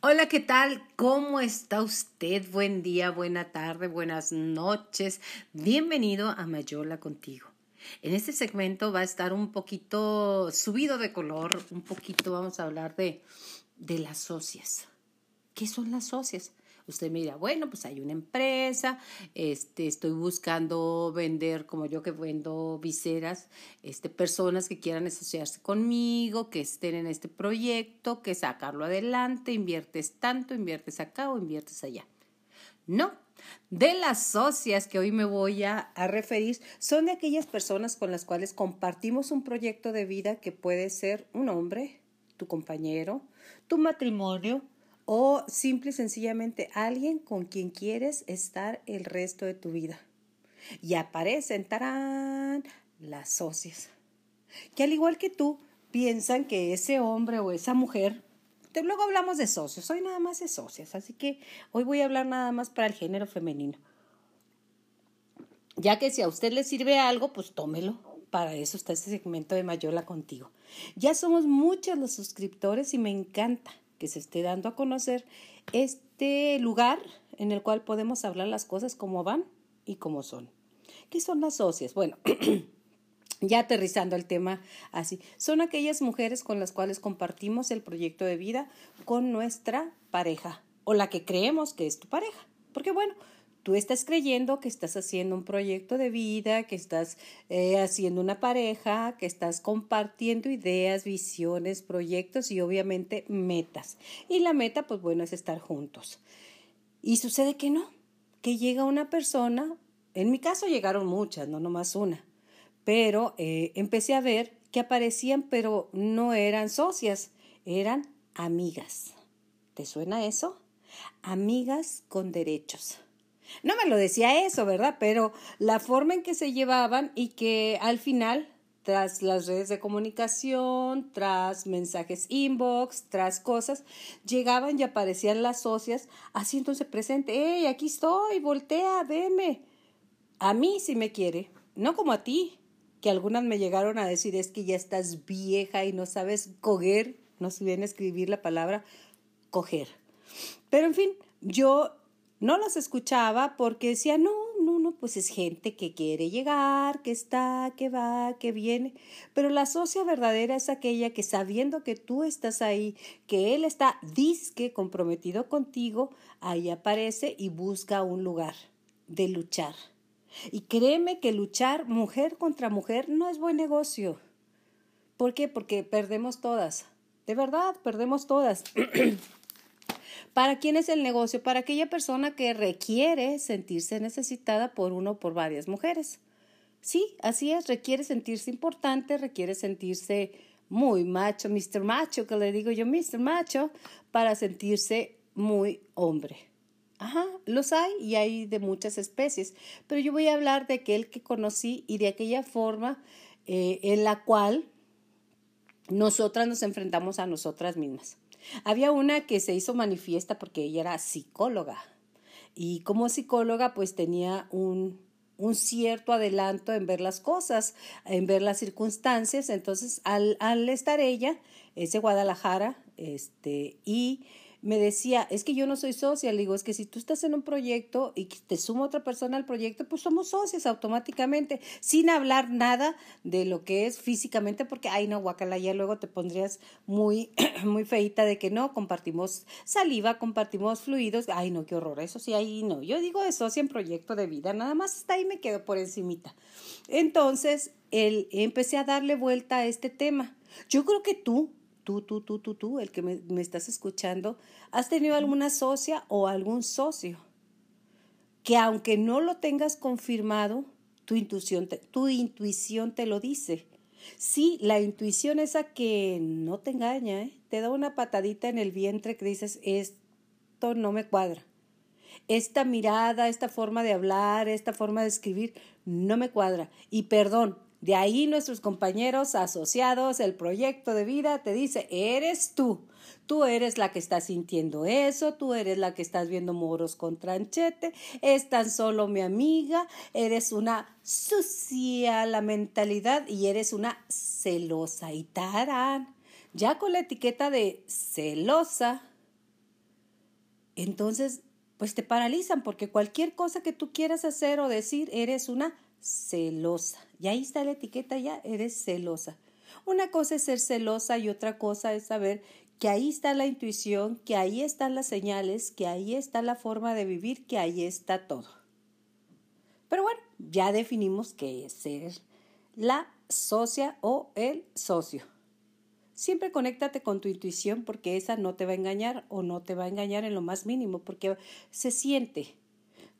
Hola, ¿qué tal? ¿Cómo está usted? Buen día, buena tarde, buenas noches. Bienvenido a Mayola contigo. En este segmento va a estar un poquito subido de color, un poquito vamos a hablar de, de las socias. ¿Qué son las socias? Usted me dirá, bueno, pues hay una empresa, este, estoy buscando vender, como yo que vendo viseras, este, personas que quieran asociarse conmigo, que estén en este proyecto, que sacarlo adelante, inviertes tanto, inviertes acá o inviertes allá. No, de las socias que hoy me voy a, a, referir son de aquellas personas con las cuales compartimos un proyecto de vida que puede ser un hombre, tu compañero, tu matrimonio, o simple y sencillamente alguien con quien quieres estar el resto de tu vida. Y aparecen, tarán, las socias, que al igual que tú, piensan que ese hombre o esa mujer, luego hablamos de socios, hoy nada más de socias, así que hoy voy a hablar nada más para el género femenino. Ya que si a usted le sirve algo, pues tómelo. Para eso está este segmento de Mayola contigo. Ya somos muchos los suscriptores y me encanta que se esté dando a conocer este lugar en el cual podemos hablar las cosas como van y como son. ¿Qué son las socias? Bueno, ya aterrizando el tema así, son aquellas mujeres con las cuales compartimos el proyecto de vida con nuestra pareja o la que creemos que es tu pareja. Porque bueno, tú estás creyendo que estás haciendo un proyecto de vida, que estás eh, haciendo una pareja, que estás compartiendo ideas, visiones, proyectos y obviamente metas. Y la meta, pues bueno, es estar juntos. Y sucede que no, que llega una persona, en mi caso llegaron muchas, no nomás una, pero eh, empecé a ver que aparecían, pero no eran socias, eran amigas. ¿Te suena eso? Amigas con derechos. No me lo decía eso, ¿verdad? Pero la forma en que se llevaban y que al final, tras las redes de comunicación, tras mensajes inbox, tras cosas, llegaban y aparecían las socias haciéndose presente. ¡Ey, aquí estoy! Voltea, veme. A mí si me quiere, no como a ti, que algunas me llegaron a decir es que ya estás vieja y no sabes coger, no sé bien escribir la palabra coger. Pero en fin, yo no los escuchaba porque decía, no, no, no, pues es gente que quiere llegar, que está, que va, que viene. Pero la socia verdadera es aquella que sabiendo que tú estás ahí, que él está disque comprometido contigo, ahí aparece y busca un lugar de luchar. Y créeme que luchar mujer contra mujer no es buen negocio. ¿Por qué? Porque perdemos todas. De verdad, perdemos todas. ¿Para quién es el negocio? Para aquella persona que requiere sentirse necesitada por uno o por varias mujeres. Sí, así es, requiere sentirse importante, requiere sentirse muy macho, Mr. Macho, que le digo yo, Mr. Macho, para sentirse muy hombre. Ajá, los hay y hay de muchas especies, pero yo voy a hablar de aquel que conocí y de aquella forma eh, en la cual nosotras nos enfrentamos a nosotras mismas. Había una que se hizo manifiesta porque ella era psicóloga y como psicóloga pues tenía un, un cierto adelanto en ver las cosas, en ver las circunstancias. Entonces, al, al estar ella, es de Guadalajara, este, y me decía, es que yo no soy socia, le digo, es que si tú estás en un proyecto y te suma otra persona al proyecto, pues somos socios automáticamente, sin hablar nada de lo que es físicamente, porque, ay, no, guacala, ya luego te pondrías muy, muy feita de que no, compartimos saliva, compartimos fluidos, ay, no, qué horror, eso sí, ahí no, yo digo de socia en proyecto de vida, nada más está ahí me quedo por encimita. Entonces, el, empecé a darle vuelta a este tema. Yo creo que tú, tú, tú, tú, tú, tú, el que me, me, estás escuchando, has tenido alguna socia o algún socio que aunque no lo tengas confirmado, tu intuición te, tu intuición te lo dice. Sí, la intuición esa que no te engaña, ¿eh? te da una patadita en el vientre que dices, esto no me cuadra. Esta mirada, esta forma de hablar, esta forma de escribir, no me cuadra. Y perdón, de ahí nuestros compañeros asociados, el proyecto de vida te dice, eres tú. Tú eres la que está sintiendo eso, tú eres la que estás viendo moros con tranchete, es tan solo mi amiga, eres una sucia la mentalidad y eres una celosa y tarán. Ya con la etiqueta de celosa, entonces pues te paralizan porque cualquier cosa que tú quieras hacer o decir, eres una celosa. Y ahí está la etiqueta ya, eres celosa. Una cosa es ser celosa y otra cosa es saber que ahí está la intuición, que ahí están las señales, que ahí está la forma de vivir, que ahí está todo. Pero bueno, ya definimos qué es ser la socia o el socio. Siempre conéctate con tu intuición porque esa no te va a engañar o no te va a engañar en lo más mínimo porque se siente.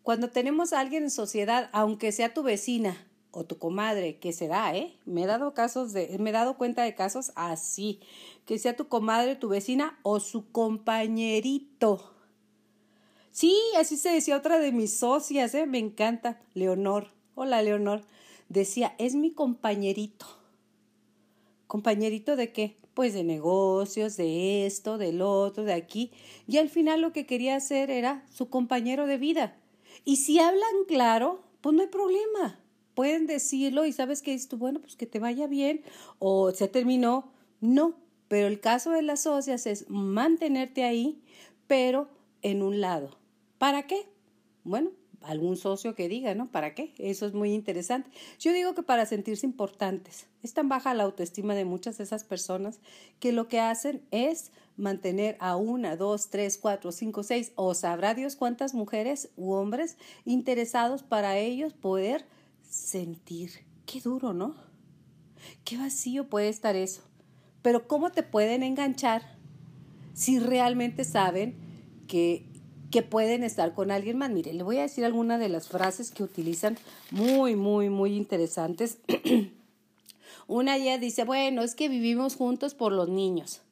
Cuando tenemos a alguien en sociedad, aunque sea tu vecina o tu comadre, que se da, ¿eh? Me he dado casos de, me he dado cuenta de casos así, que sea tu comadre, tu vecina o su compañerito. Sí, así se decía otra de mis socias, ¿eh? Me encanta, Leonor. Hola, Leonor. Decía, es mi compañerito. ¿Compañerito de qué? Pues de negocios, de esto, del otro, de aquí. Y al final lo que quería hacer era su compañero de vida. Y si hablan claro, pues no hay problema pueden decirlo y sabes que esto, bueno, pues que te vaya bien o se terminó. No, pero el caso de las socias es mantenerte ahí, pero en un lado. ¿Para qué? Bueno, algún socio que diga, ¿no? ¿Para qué? Eso es muy interesante. Yo digo que para sentirse importantes. Es tan baja la autoestima de muchas de esas personas que lo que hacen es mantener a una, dos, tres, cuatro, cinco, seis, o sabrá Dios cuántas mujeres u hombres interesados para ellos poder sentir. Qué duro, ¿no? Qué vacío puede estar eso. Pero ¿cómo te pueden enganchar si realmente saben que, que pueden estar con alguien más? Mire, le voy a decir algunas de las frases que utilizan muy, muy, muy interesantes. Una ya dice, bueno, es que vivimos juntos por los niños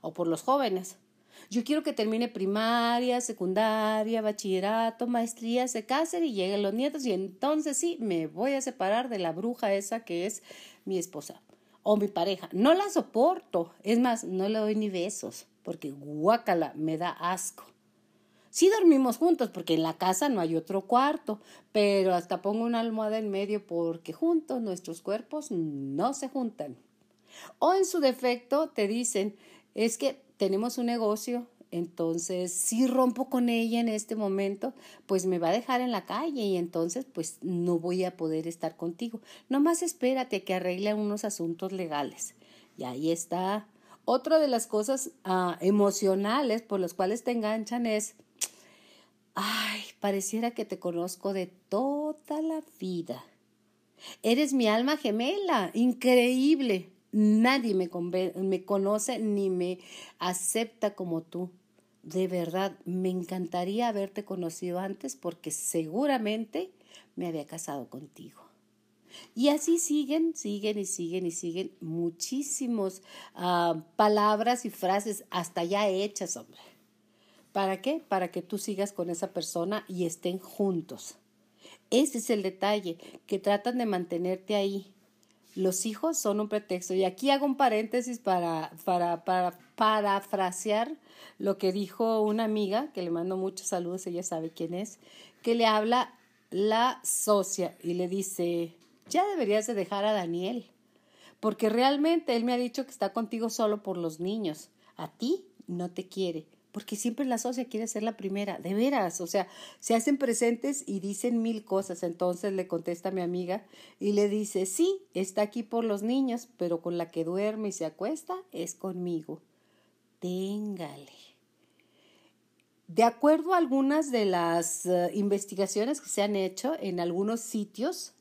o por los jóvenes. Yo quiero que termine primaria, secundaria, bachillerato, maestría, se casen y lleguen los nietos y entonces sí, me voy a separar de la bruja esa que es mi esposa o mi pareja. No la soporto. Es más, no le doy ni besos porque guácala, me da asco. Sí dormimos juntos porque en la casa no hay otro cuarto, pero hasta pongo una almohada en medio porque juntos nuestros cuerpos no se juntan. O en su defecto te dicen, es que tenemos un negocio, entonces si rompo con ella en este momento, pues me va a dejar en la calle y entonces pues no voy a poder estar contigo. Nomás espérate que arregle unos asuntos legales. Y ahí está. Otra de las cosas ah, emocionales por las cuales te enganchan es, ay, pareciera que te conozco de toda la vida. Eres mi alma gemela, increíble. Nadie me, me conoce ni me acepta como tú. De verdad, me encantaría haberte conocido antes porque seguramente me había casado contigo. Y así siguen, siguen y siguen y siguen muchísimos ah, palabras y frases hasta ya hechas, hombre. ¿Para qué? Para que tú sigas con esa persona y estén juntos. Ese es el detalle, que tratan de mantenerte ahí, los hijos son un pretexto. Y aquí hago un paréntesis para, para, para parafrasear lo que dijo una amiga, que le mando muchos saludos, ella sabe quién es, que le habla la socia y le dice, ya deberías de dejar a Daniel, porque realmente él me ha dicho que está contigo solo por los niños, a ti no te quiere porque siempre la socia quiere ser la primera, de veras, o sea, se hacen presentes y dicen mil cosas. Entonces le contesta mi amiga y le dice, sí, está aquí por los niños, pero con la que duerme y se acuesta es conmigo. Téngale. De acuerdo a algunas de las eh, investigaciones que se han hecho en algunos sitios,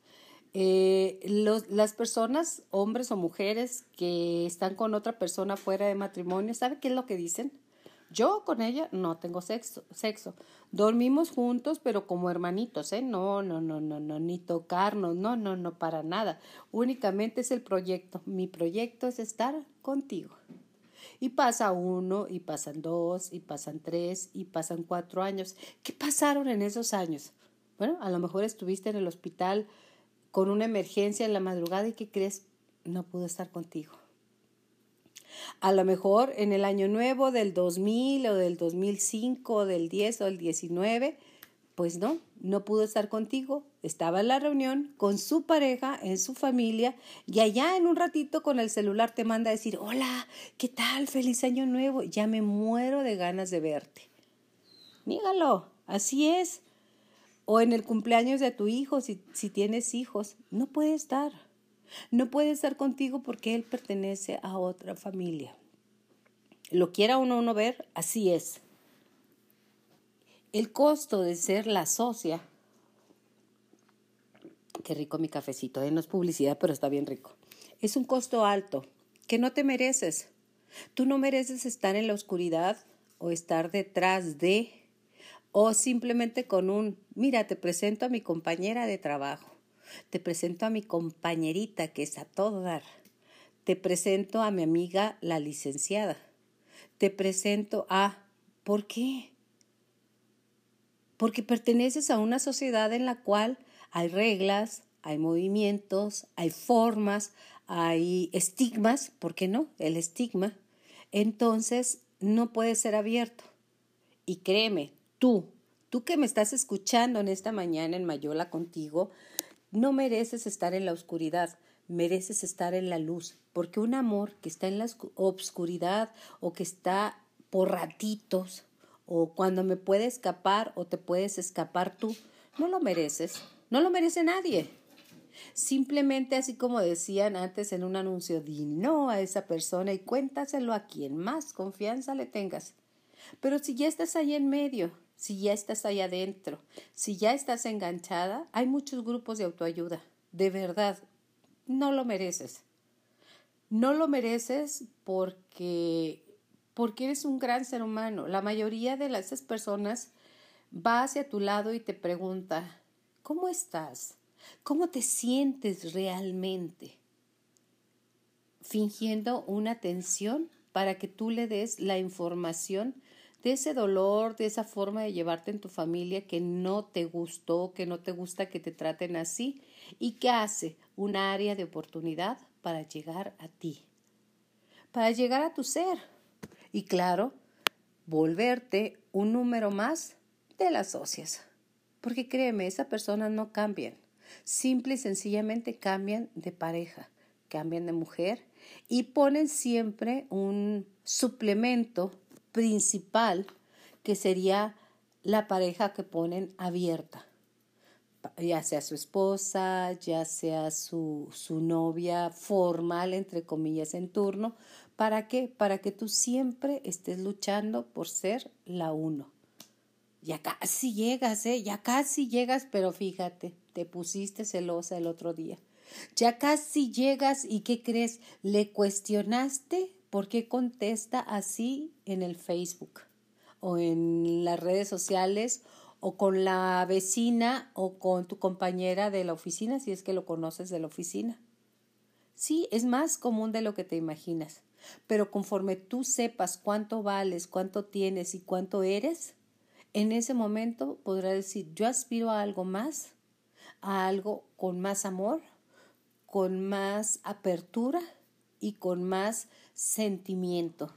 eh, las personas, hombres o mujeres que están con otra persona fuera de matrimonio, ¿sabe qué es lo que dicen? Yo con ella no tengo sexo, sexo. Dormimos juntos, pero como hermanitos, ¿eh? No, no, no, no, no, ni tocarnos, no, no, no, para nada. Únicamente es el proyecto. Mi proyecto es estar contigo. Y pasa uno, y pasan dos, y pasan tres, y pasan cuatro años. ¿Qué pasaron en esos años? Bueno, a lo mejor estuviste en el hospital con una emergencia en la madrugada y ¿qué crees? No pudo estar contigo. A lo mejor en el año nuevo del 2000 o del 2005 o del 10 o del 19, pues no, no pudo estar contigo. Estaba en la reunión con su pareja, en su familia, y allá en un ratito con el celular te manda a decir, hola, ¿qué tal? Feliz año nuevo. Ya me muero de ganas de verte. Nígalo, así es. O en el cumpleaños de tu hijo, si, si tienes hijos, no puede estar. No puede estar contigo porque él pertenece a otra familia. Lo quiera uno uno ver, así es. El costo de ser la socia. Qué rico mi cafecito, ¿eh? no es publicidad, pero está bien rico. Es un costo alto que no te mereces. Tú no mereces estar en la oscuridad o estar detrás de o simplemente con un, mira, te presento a mi compañera de trabajo, te presento a mi compañerita que es a todo dar, te presento a mi amiga la licenciada, te presento a, ¿por qué? Porque perteneces a una sociedad en la cual hay reglas, hay movimientos, hay formas, hay estigmas, ¿por qué no? El estigma. Entonces, no puede ser abierto. Y créeme, tú, tú que me estás escuchando en esta mañana en Mayola contigo, no mereces estar en la oscuridad, mereces estar en la luz, porque un amor que está en la oscuridad o que está por ratitos o cuando me puede escapar o te puedes escapar tú, no lo mereces, no lo merece nadie. Simplemente así como decían antes en un anuncio, di no a esa persona y cuéntaselo a quien más confianza le tengas. Pero si ya estás ahí en medio, si ya estás ahí adentro, si ya estás enganchada, hay muchos grupos de autoayuda. De verdad, no lo mereces. No lo mereces porque porque eres un gran ser humano. La mayoría de esas personas va hacia tu lado y te pregunta, ¿cómo estás? ¿Cómo te sientes realmente? Fingiendo una tensión para que tú le des la información de ese dolor, de esa forma de llevarte en tu familia que no te gustó, que no te gusta que te traten así y que hace un área de oportunidad para llegar a ti, para llegar a tu ser y claro, volverte un número más de las socias. Porque créeme, esas personas no cambian. Simple y sencillamente cambian de pareja, cambian de mujer y ponen siempre un suplemento principal que sería la pareja que ponen abierta, ya sea su esposa, ya sea su, su novia formal, entre comillas, en turno. ¿Para qué? Para que tú siempre estés luchando por ser la uno. Ya casi llegas, ¿eh? Ya casi llegas, pero fíjate, te pusiste celosa el otro día. Ya casi llegas y ¿qué crees? Le cuestionaste por qué contesta así en el Facebook o en las redes sociales o con la vecina o con tu compañera de la oficina, si es que lo conoces de la oficina. Sí, es más común de lo que te imaginas, pero conforme tú sepas cuánto vales, cuánto tienes y cuánto eres, en ese momento podrás decir, yo aspiro a algo más, a algo con más amor, con más apertura y con más sentimiento.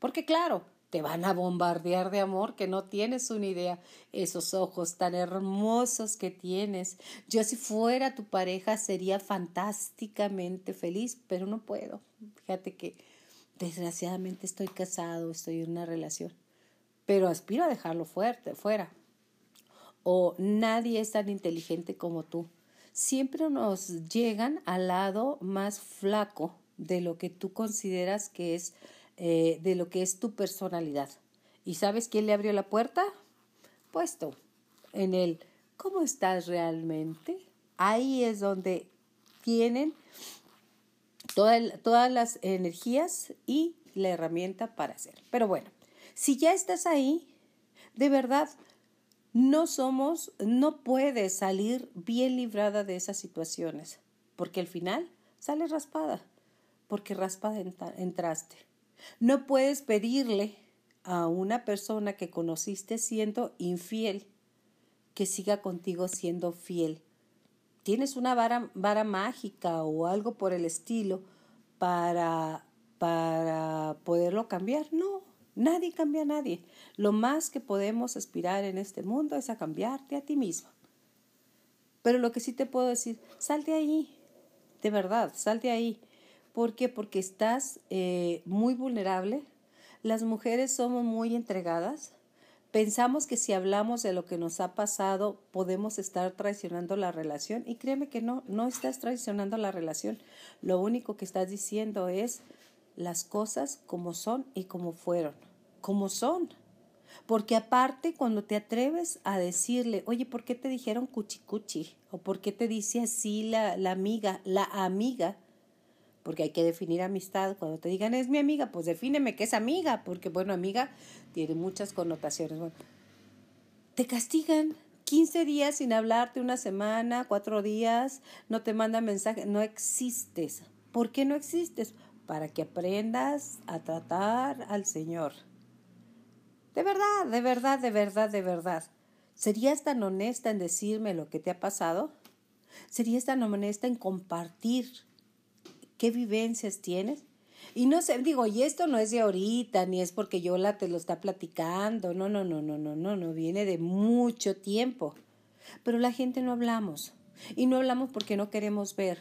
Porque claro, te van a bombardear de amor que no tienes una idea. Esos ojos tan hermosos que tienes. Yo si fuera tu pareja sería fantásticamente feliz, pero no puedo. Fíjate que desgraciadamente estoy casado, estoy en una relación pero aspiro a dejarlo fuerte, fuera. O nadie es tan inteligente como tú. Siempre nos llegan al lado más flaco de lo que tú consideras que es, eh, de lo que es tu personalidad. ¿Y sabes quién le abrió la puerta? Puesto en el ¿cómo estás realmente? Ahí es donde tienen todas las energías y la herramienta para hacer. Pero bueno, si ya estás ahí, de verdad, no somos, no puedes salir bien librada de esas situaciones, porque al final sales raspada, porque raspada entraste. No puedes pedirle a una persona que conociste siendo infiel que siga contigo siendo fiel. ¿Tienes una vara, vara mágica o algo por el estilo para, para poderlo cambiar? No, Nadie cambia a nadie. Lo más que podemos aspirar en este mundo es a cambiarte a ti mismo. Pero lo que sí te puedo decir, sal de ahí, de verdad, sal de ahí. ¿Por qué? Porque estás eh, muy vulnerable. Las mujeres somos muy entregadas, Pensamos que si hablamos de lo que nos ha pasado podemos estar traicionando la relación y créeme que no, no estás traicionando la relación. Lo único que estás diciendo es las cosas como son y como fueron, como son. Porque aparte cuando te atreves a decirle, oye, ¿por qué te dijeron cuchicuchi? ¿O por qué te dice así la, la amiga, la amiga? Porque hay que definir amistad. Cuando te digan es mi amiga, pues defíneme que es amiga, porque bueno, amiga tiene muchas connotaciones. Te castigan 15 días sin hablarte, una semana, cuatro días, no te mandan mensaje, no existes. ¿Por qué no existes? Para que aprendas a tratar al Señor. De verdad, de verdad, de verdad, de verdad. ¿Serías tan honesta en decirme lo que te ha pasado? ¿Serías tan honesta en compartir qué vivencias tienes. Y no sé, digo, y esto no es de ahorita, ni es porque yo la te lo está platicando, no, no, no, no, no, no, no, viene de mucho tiempo. Pero la gente no hablamos. Y no hablamos porque no queremos ver,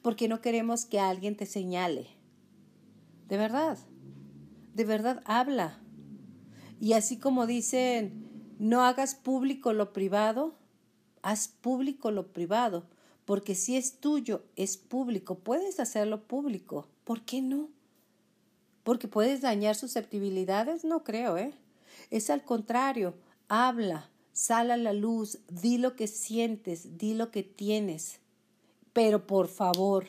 porque no queremos que alguien te señale. De verdad, de verdad, habla. Y así como dicen, no hagas público lo privado, haz público lo privado porque si es tuyo, es público, puedes hacerlo público. ¿Por qué no? Porque puedes dañar susceptibilidades, no creo, ¿eh? Es al contrario, habla, sal a la luz, di lo que sientes, di lo que tienes. Pero por favor,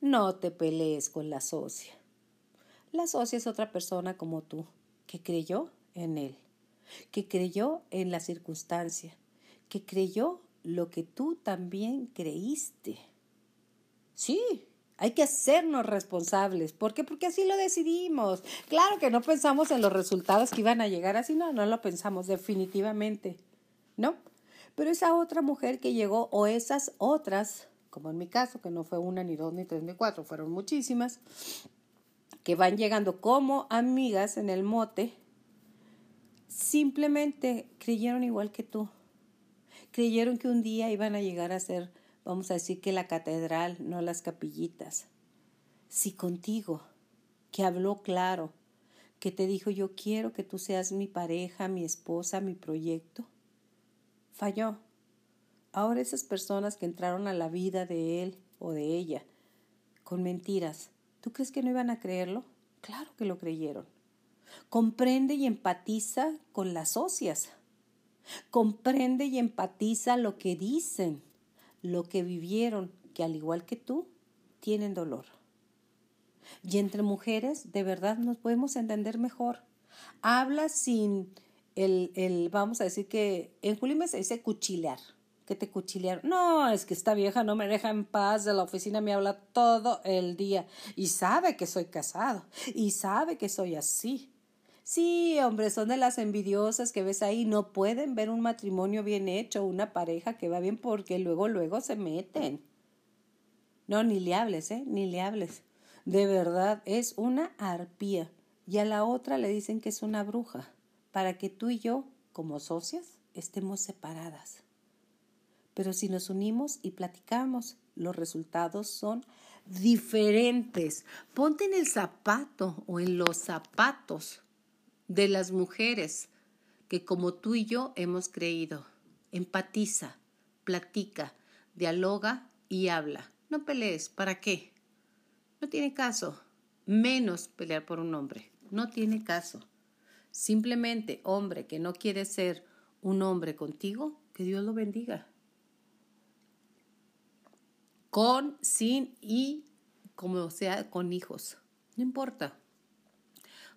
no te pelees con la socia. La socia es otra persona como tú, que creyó en él, que creyó en la circunstancia, que creyó lo que tú también creíste. Sí, hay que hacernos responsables. ¿Por qué? Porque así lo decidimos. Claro que no pensamos en los resultados que iban a llegar así, no, no lo pensamos definitivamente. ¿No? Pero esa otra mujer que llegó, o esas otras, como en mi caso, que no fue una, ni dos, ni tres, ni cuatro, fueron muchísimas, que van llegando como amigas en el mote, simplemente creyeron igual que tú creyeron que un día iban a llegar a ser, vamos a decir que la catedral, no las capillitas. Si contigo, que habló claro, que te dijo yo quiero que tú seas mi pareja, mi esposa, mi proyecto, falló. Ahora esas personas que entraron a la vida de él o de ella con mentiras, ¿tú crees que no iban a creerlo? Claro que lo creyeron. Comprende y empatiza con las socias Comprende y empatiza lo que dicen, lo que vivieron, que al igual que tú, tienen dolor. Y entre mujeres, de verdad, nos podemos entender mejor. Habla sin el, el vamos a decir que en Julime se dice cuchilear, que te cuchilearon. No, es que esta vieja no me deja en paz, de la oficina me habla todo el día y sabe que soy casado y sabe que soy así. Sí, hombre, son de las envidiosas que ves ahí, no pueden ver un matrimonio bien hecho, una pareja que va bien porque luego, luego se meten. No, ni le hables, ¿eh? Ni le hables. De verdad, es una arpía. Y a la otra le dicen que es una bruja, para que tú y yo, como socias, estemos separadas. Pero si nos unimos y platicamos, los resultados son diferentes. Ponte en el zapato o en los zapatos de las mujeres que como tú y yo hemos creído. Empatiza, platica, dialoga y habla. No pelees, ¿para qué? No tiene caso. Menos pelear por un hombre. No tiene caso. Simplemente, hombre que no quiere ser un hombre contigo, que Dios lo bendiga. Con, sin y como sea con hijos. No importa.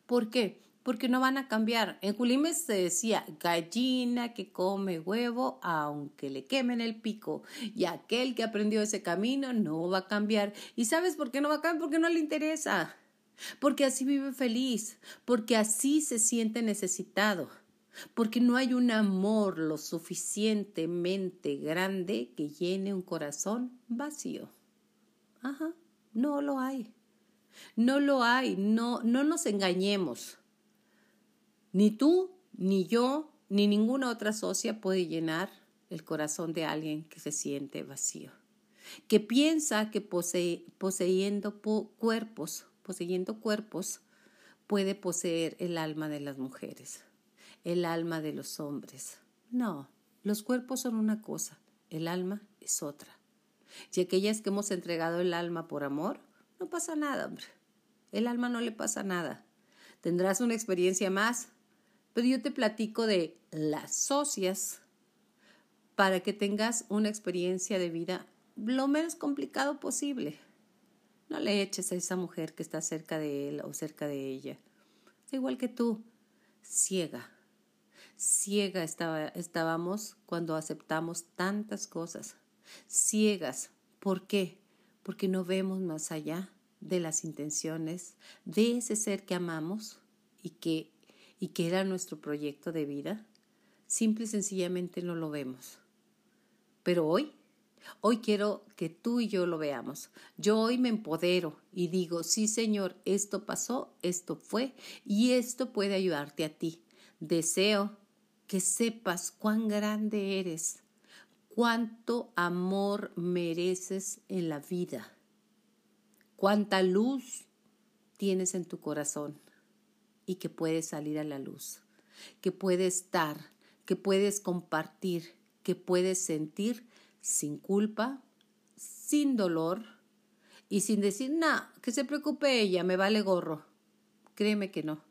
¿Por qué? Porque no van a cambiar. En Julimes se decía gallina que come huevo aunque le quemen el pico y aquel que aprendió ese camino no va a cambiar. ¿Y sabes por qué no va a cambiar? Porque no le interesa. Porque así vive feliz, porque así se siente necesitado, porque no hay un amor lo suficientemente grande que llene un corazón vacío. Ajá, no lo hay. No lo hay, no, no nos engañemos. Ni tú, ni yo, ni ninguna otra socia puede llenar el corazón de alguien que se siente vacío, que piensa que poseyendo cuerpos, poseyendo cuerpos, puede poseer el alma de las mujeres. el alma de los hombres. No, los cuerpos son una cosa, el alma es otra. Y aquellas que hemos entregado el alma por amor, no pasa nada, hombre. El alma no le pasa nada. Tendrás una experiencia más, pero yo te platico de las socias para que tengas una experiencia de vida lo menos complicado posible. No le eches a esa mujer que está cerca de él o cerca de ella. igual que tú, ciega. Ciega estaba, estábamos cuando aceptamos tantas cosas. Ciegas. ¿Por qué? Porque no vemos más allá de las intenciones de ese ser que amamos y que, y que era nuestro proyecto de vida. Simple y sencillamente no lo vemos. Pero hoy Hoy quiero que tú y yo lo veamos. Yo hoy me empodero y digo, sí Señor, esto pasó, esto fue y esto puede ayudarte a ti. Deseo que sepas cuán grande eres, cuánto amor mereces en la vida, cuánta luz tienes en tu corazón y que puedes salir a la luz, que puedes estar, que puedes compartir, que puedes sentir sin culpa, sin dolor y sin decir, nada, que se preocupe ella, me vale gorro. Créeme que no,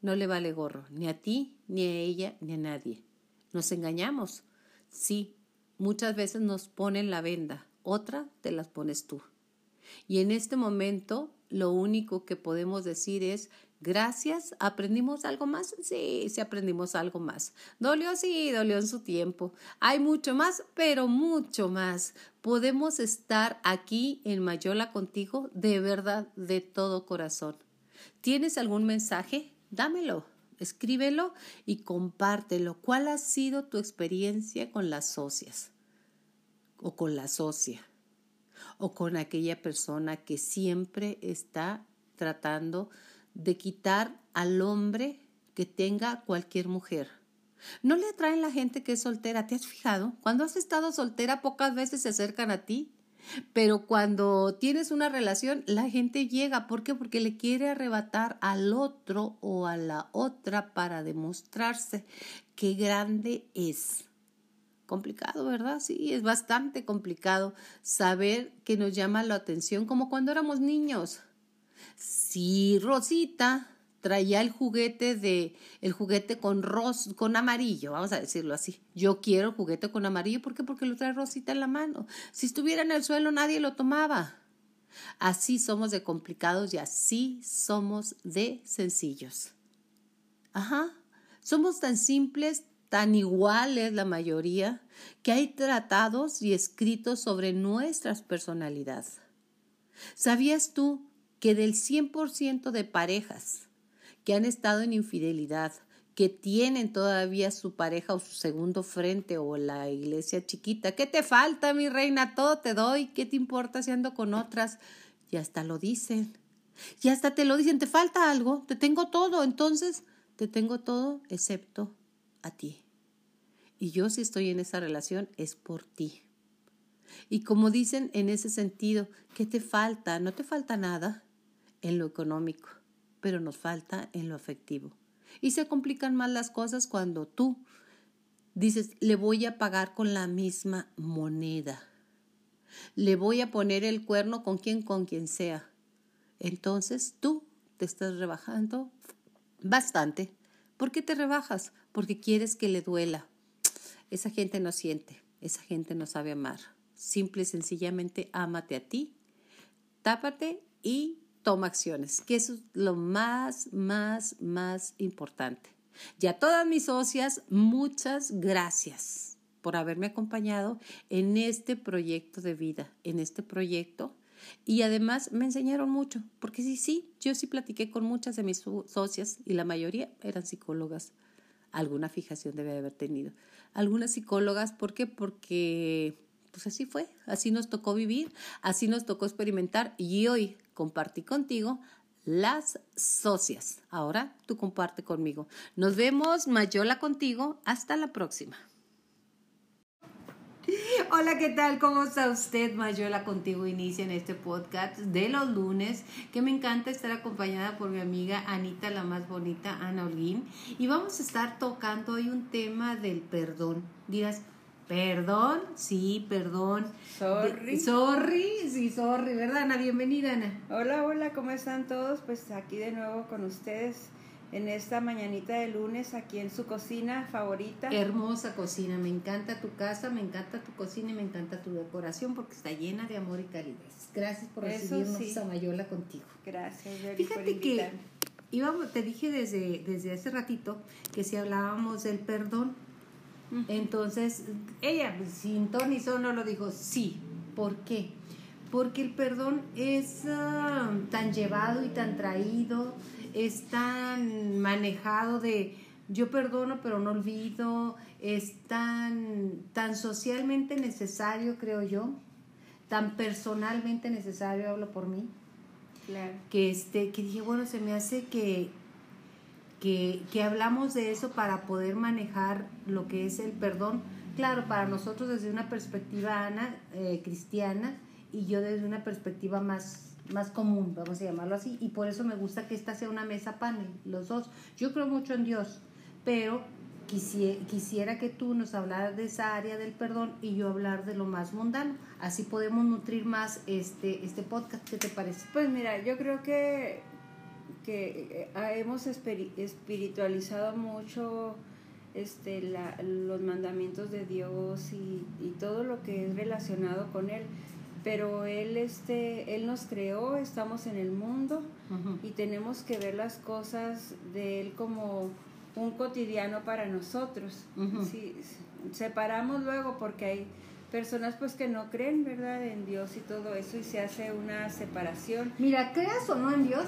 no le vale gorro, ni a ti, ni a ella, ni a nadie. Nos engañamos. Sí, muchas veces nos ponen la venda, otra te las pones tú. Y en este momento lo único que podemos decir es, Gracias, ¿aprendimos algo más? Sí, sí aprendimos algo más. Dolió, sí, dolió en su tiempo. Hay mucho más, pero mucho más. Podemos estar aquí en Mayola contigo de verdad, de todo corazón. ¿Tienes algún mensaje? Dámelo, escríbelo y compártelo. ¿Cuál ha sido tu experiencia con las socias? O con la socia. O con aquella persona que siempre está tratando de quitar al hombre que tenga cualquier mujer. ¿No le atraen la gente que es soltera? ¿Te has fijado? Cuando has estado soltera pocas veces se acercan a ti, pero cuando tienes una relación la gente llega. ¿Por qué? Porque le quiere arrebatar al otro o a la otra para demostrarse qué grande es. Complicado, ¿verdad? Sí, es bastante complicado saber que nos llama la atención como cuando éramos niños. Si Rosita traía el juguete de el juguete con ros, con amarillo, vamos a decirlo así. Yo quiero el juguete con amarillo, ¿por qué? Porque lo trae Rosita en la mano. Si estuviera en el suelo nadie lo tomaba. Así somos de complicados y así somos de sencillos. Ajá. Somos tan simples, tan iguales la mayoría, que hay tratados y escritos sobre nuestras personalidades. ¿Sabías tú que del 100% de parejas que han estado en infidelidad, que tienen todavía su pareja o su segundo frente o la iglesia chiquita, ¿qué te falta, mi reina? Todo te doy, ¿qué te importa si ando con otras? Y hasta lo dicen. Y hasta te lo dicen, te falta algo, te tengo todo, entonces te tengo todo excepto a ti. Y yo si estoy en esa relación es por ti. Y como dicen en ese sentido, ¿qué te falta? No te falta nada en lo económico, pero nos falta en lo afectivo. Y se complican más las cosas cuando tú dices, le voy a pagar con la misma moneda. Le voy a poner el cuerno con quien, con quien sea. Entonces tú te estás rebajando bastante. ¿Por qué te rebajas? Porque quieres que le duela. Esa gente no siente, esa gente no sabe amar. Simple y sencillamente ámate a ti, tápate y toma acciones, que eso es lo más, más, más importante. Y a todas mis socias, muchas gracias por haberme acompañado en este proyecto de vida, en este proyecto. Y además me enseñaron mucho, porque sí, sí, yo sí platiqué con muchas de mis socias y la mayoría eran psicólogas. Alguna fijación debe haber tenido. Algunas psicólogas, ¿por qué? Porque pues así fue, así nos tocó vivir, así nos tocó experimentar y hoy compartí contigo las socias. Ahora tú comparte conmigo. Nos vemos, Mayola contigo. Hasta la próxima. Hola, ¿qué tal? ¿Cómo está usted? Mayola contigo inicia en este podcast de los lunes, que me encanta estar acompañada por mi amiga Anita, la más bonita, Ana Holguín. Y vamos a estar tocando hoy un tema del perdón. Dirás, ¿perdón? Sí, perdón. Sorry. Sorry, sí, sorry, ¿verdad, Ana? Bienvenida, Ana. Hola, hola, ¿cómo están todos? Pues aquí de nuevo con ustedes en esta mañanita de lunes aquí en su cocina favorita. Hermosa cocina, me encanta tu casa, me encanta tu cocina y me encanta tu decoración porque está llena de amor y calidez. Gracias por Eso recibirnos sí. a Mayola contigo. Gracias, por Fíjate que íbamos, te dije desde, desde hace ratito que si hablábamos del perdón, Entonces ella pues, sin ton ni son no lo dijo, sí. ¿Por qué? Porque el perdón es ah, tan llevado y tan traído, es tan manejado de yo perdono pero no olvido, es tan, tan socialmente necesario, creo yo, tan personalmente necesario, hablo por mí, Claro. que este que dije bueno se me hace que que, que hablamos de eso para poder manejar lo que es el perdón. Claro para nosotros desde una perspectiva Ana eh, cristiana y yo desde una perspectiva más más común vamos a llamarlo así y por eso me gusta que esta sea una mesa panel los dos. Yo creo mucho en Dios pero quisiera, que tú nos hablaras de esa área del perdón y yo hablar de lo más mundano. Así podemos nutrir más este este podcast. Qué te parece Pues mira, yo creo que, que eh, hemos espiri- espiritualizado mucho este, la- los mandamientos de Dios y, y todo lo que es relacionado con Él. Pero Él, este, él nos creó, estamos en el mundo y tenemos que ver las cosas de Él como un cotidiano para nosotros. Sí, separamos luego porque hay personas pues que no creen, ¿verdad?, en Dios y todo eso y se hace una separación. Mira, creas o no en Dios,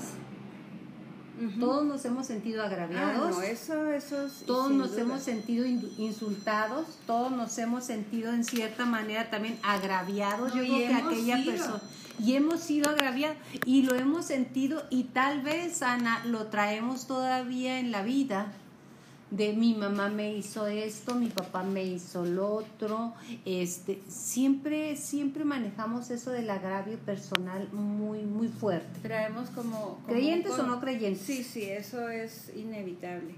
Todos nos hemos sentido Ah, agraviados, no, eso, eso sí, todos nos duda. hemos sentido in- insultados, todos nos hemos sentido en cierta manera también agraviados. No, Yo creo que aquella sido. persona. Y hemos sido agraviados y lo hemos sentido y tal vez, Ana, lo traemos todavía en la vida. De mi mamá me hizo esto, mi papá me hizo lo otro. Este, siempre, siempre manejamos eso del agravio personal muy, muy fuerte. Traemos como... como ¿Creyentes o no creyentes? Sí, sí, eso es inevitable.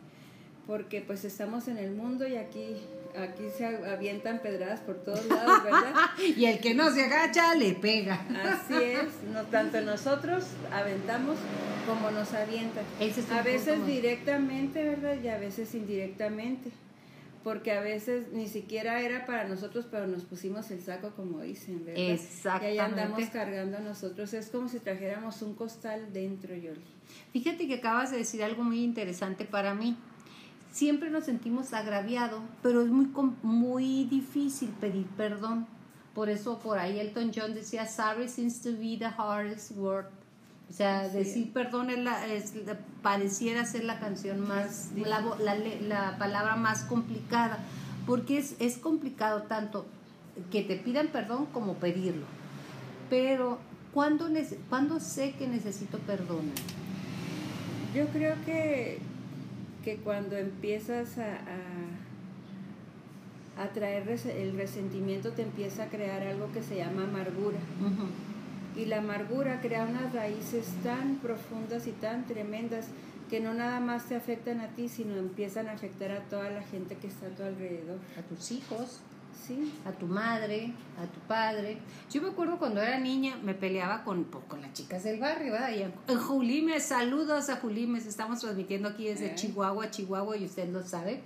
Porque pues estamos en el mundo y aquí, aquí se avientan pedradas por todos lados, ¿verdad? Y el que no se agacha le pega. Así es, no tanto nosotros aventamos como nos avientan. Es A veces directamente, ¿verdad? Y a veces indirectamente. Porque a veces ni siquiera era para nosotros, pero nos pusimos el saco, como dicen, ¿verdad? Y Exactamente. ahí andamos cargando nosotros. Es como si trajéramos un costal dentro, Yoli. Fíjate que acabas de decir algo muy interesante para mí. Siempre nos sentimos agraviados, pero es muy, muy difícil pedir perdón. Por eso por ahí Elton John decía, sorry seems to be the hardest word. O sea, Así decir perdón es la, es la- pareciera ser la canción más, la, vo- la la palabra más complicada, porque es, es complicado tanto que te pidan perdón como pedirlo. Pero, ¿cuándo, ¿cuándo sé que necesito perdón? Yo creo que, que cuando empiezas a, a, a traer res- el resentimiento, te empieza a crear algo que se llama amargura. Y la amargura crea unas raíces tan profundas y tan tremendas que no nada más te afectan a ti, sino empiezan a afectar a toda la gente que está a tu alrededor. a tus hijos, Sí, a tu madre, a tu padre. Yo me acuerdo cuando era niña, me peleaba con, pues, con las chicas del barrio, ¿verdad? Y en, en Julimes, saludos a Julimes, estamos transmitiendo aquí desde Eh. Chihuahua, Chihuahua, y usted lo sabe.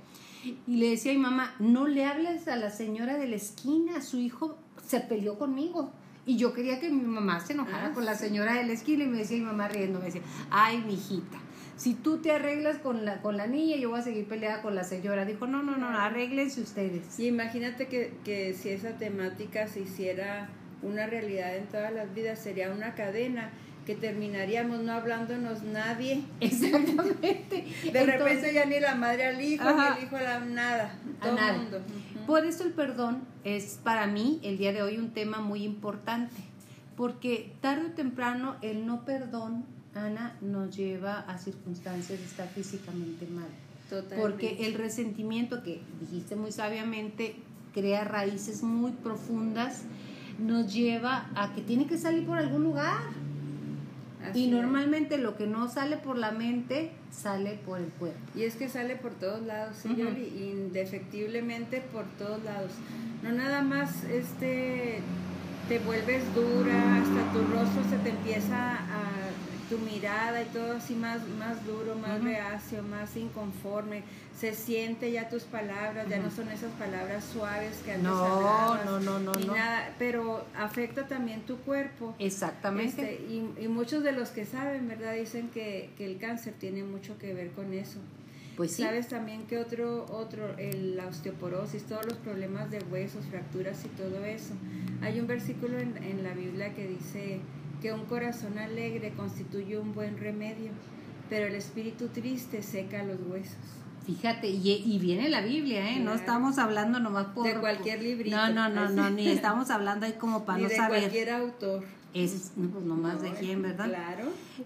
Y le decía a mi mamá, no le hables a la señora de la esquina, su hijo se peleó conmigo. Y yo quería que mi mamá se enojara Ah, con la señora de la esquina y me decía mi mamá riendo, me decía, ay, mijita, si tú te arreglas con la, con la niña, yo voy a seguir peleada con la señora. Dijo, no, no, no, arréglense ustedes. y imagínate que, que si esa temática se hiciera una realidad en todas las vidas, sería una cadena que terminaríamos no hablándonos nadie. Exactamente. De Entonces, repente ya ni la madre al hijo, Ajá. ni el hijo a la nada. A Todo nada. el mundo. Por eso el perdón es para mí el día de hoy un tema muy importante, porque tarde o temprano el no perdón, Ana, nos lleva a circunstancias de estar físicamente mal. Totalmente. Porque el resentimiento que dijiste muy sabiamente crea raíces muy profundas, nos lleva a que tiene que salir por algún lugar. y normalmente lo que no sale por la mente sale por el cuerpo. Y es que sale por todos lados, señor, indefectiblemente por todos lados. No nada más este te vuelves dura, hasta tu rostro se te empieza a tu mirada y todo así más, más duro, más reacio, más inconforme. Se siente ya tus palabras, ya no son esas palabras suaves que antes no, hablabas. No, no, no, no. Nada, pero afecta también tu cuerpo. Exactamente. Este, y, y, muchos de los que saben, ¿verdad? Dicen que, que el cáncer tiene mucho que ver con eso. Pues sí. Sabes también que otro, otro, el, la osteoporosis, todos los problemas de huesos, fracturas y todo eso. Hay un versículo en, en la Biblia que dice que un corazón alegre constituye un buen remedio, pero el espíritu triste seca los huesos. Fíjate, y, viene la Biblia, ¿eh? No estamos hablando nomás por... De cualquier librito. No, no, no, no, ni estamos hablando ahí como para ni no de saber. cualquier autor. Es pues nomás de quién, ¿verdad? Claro.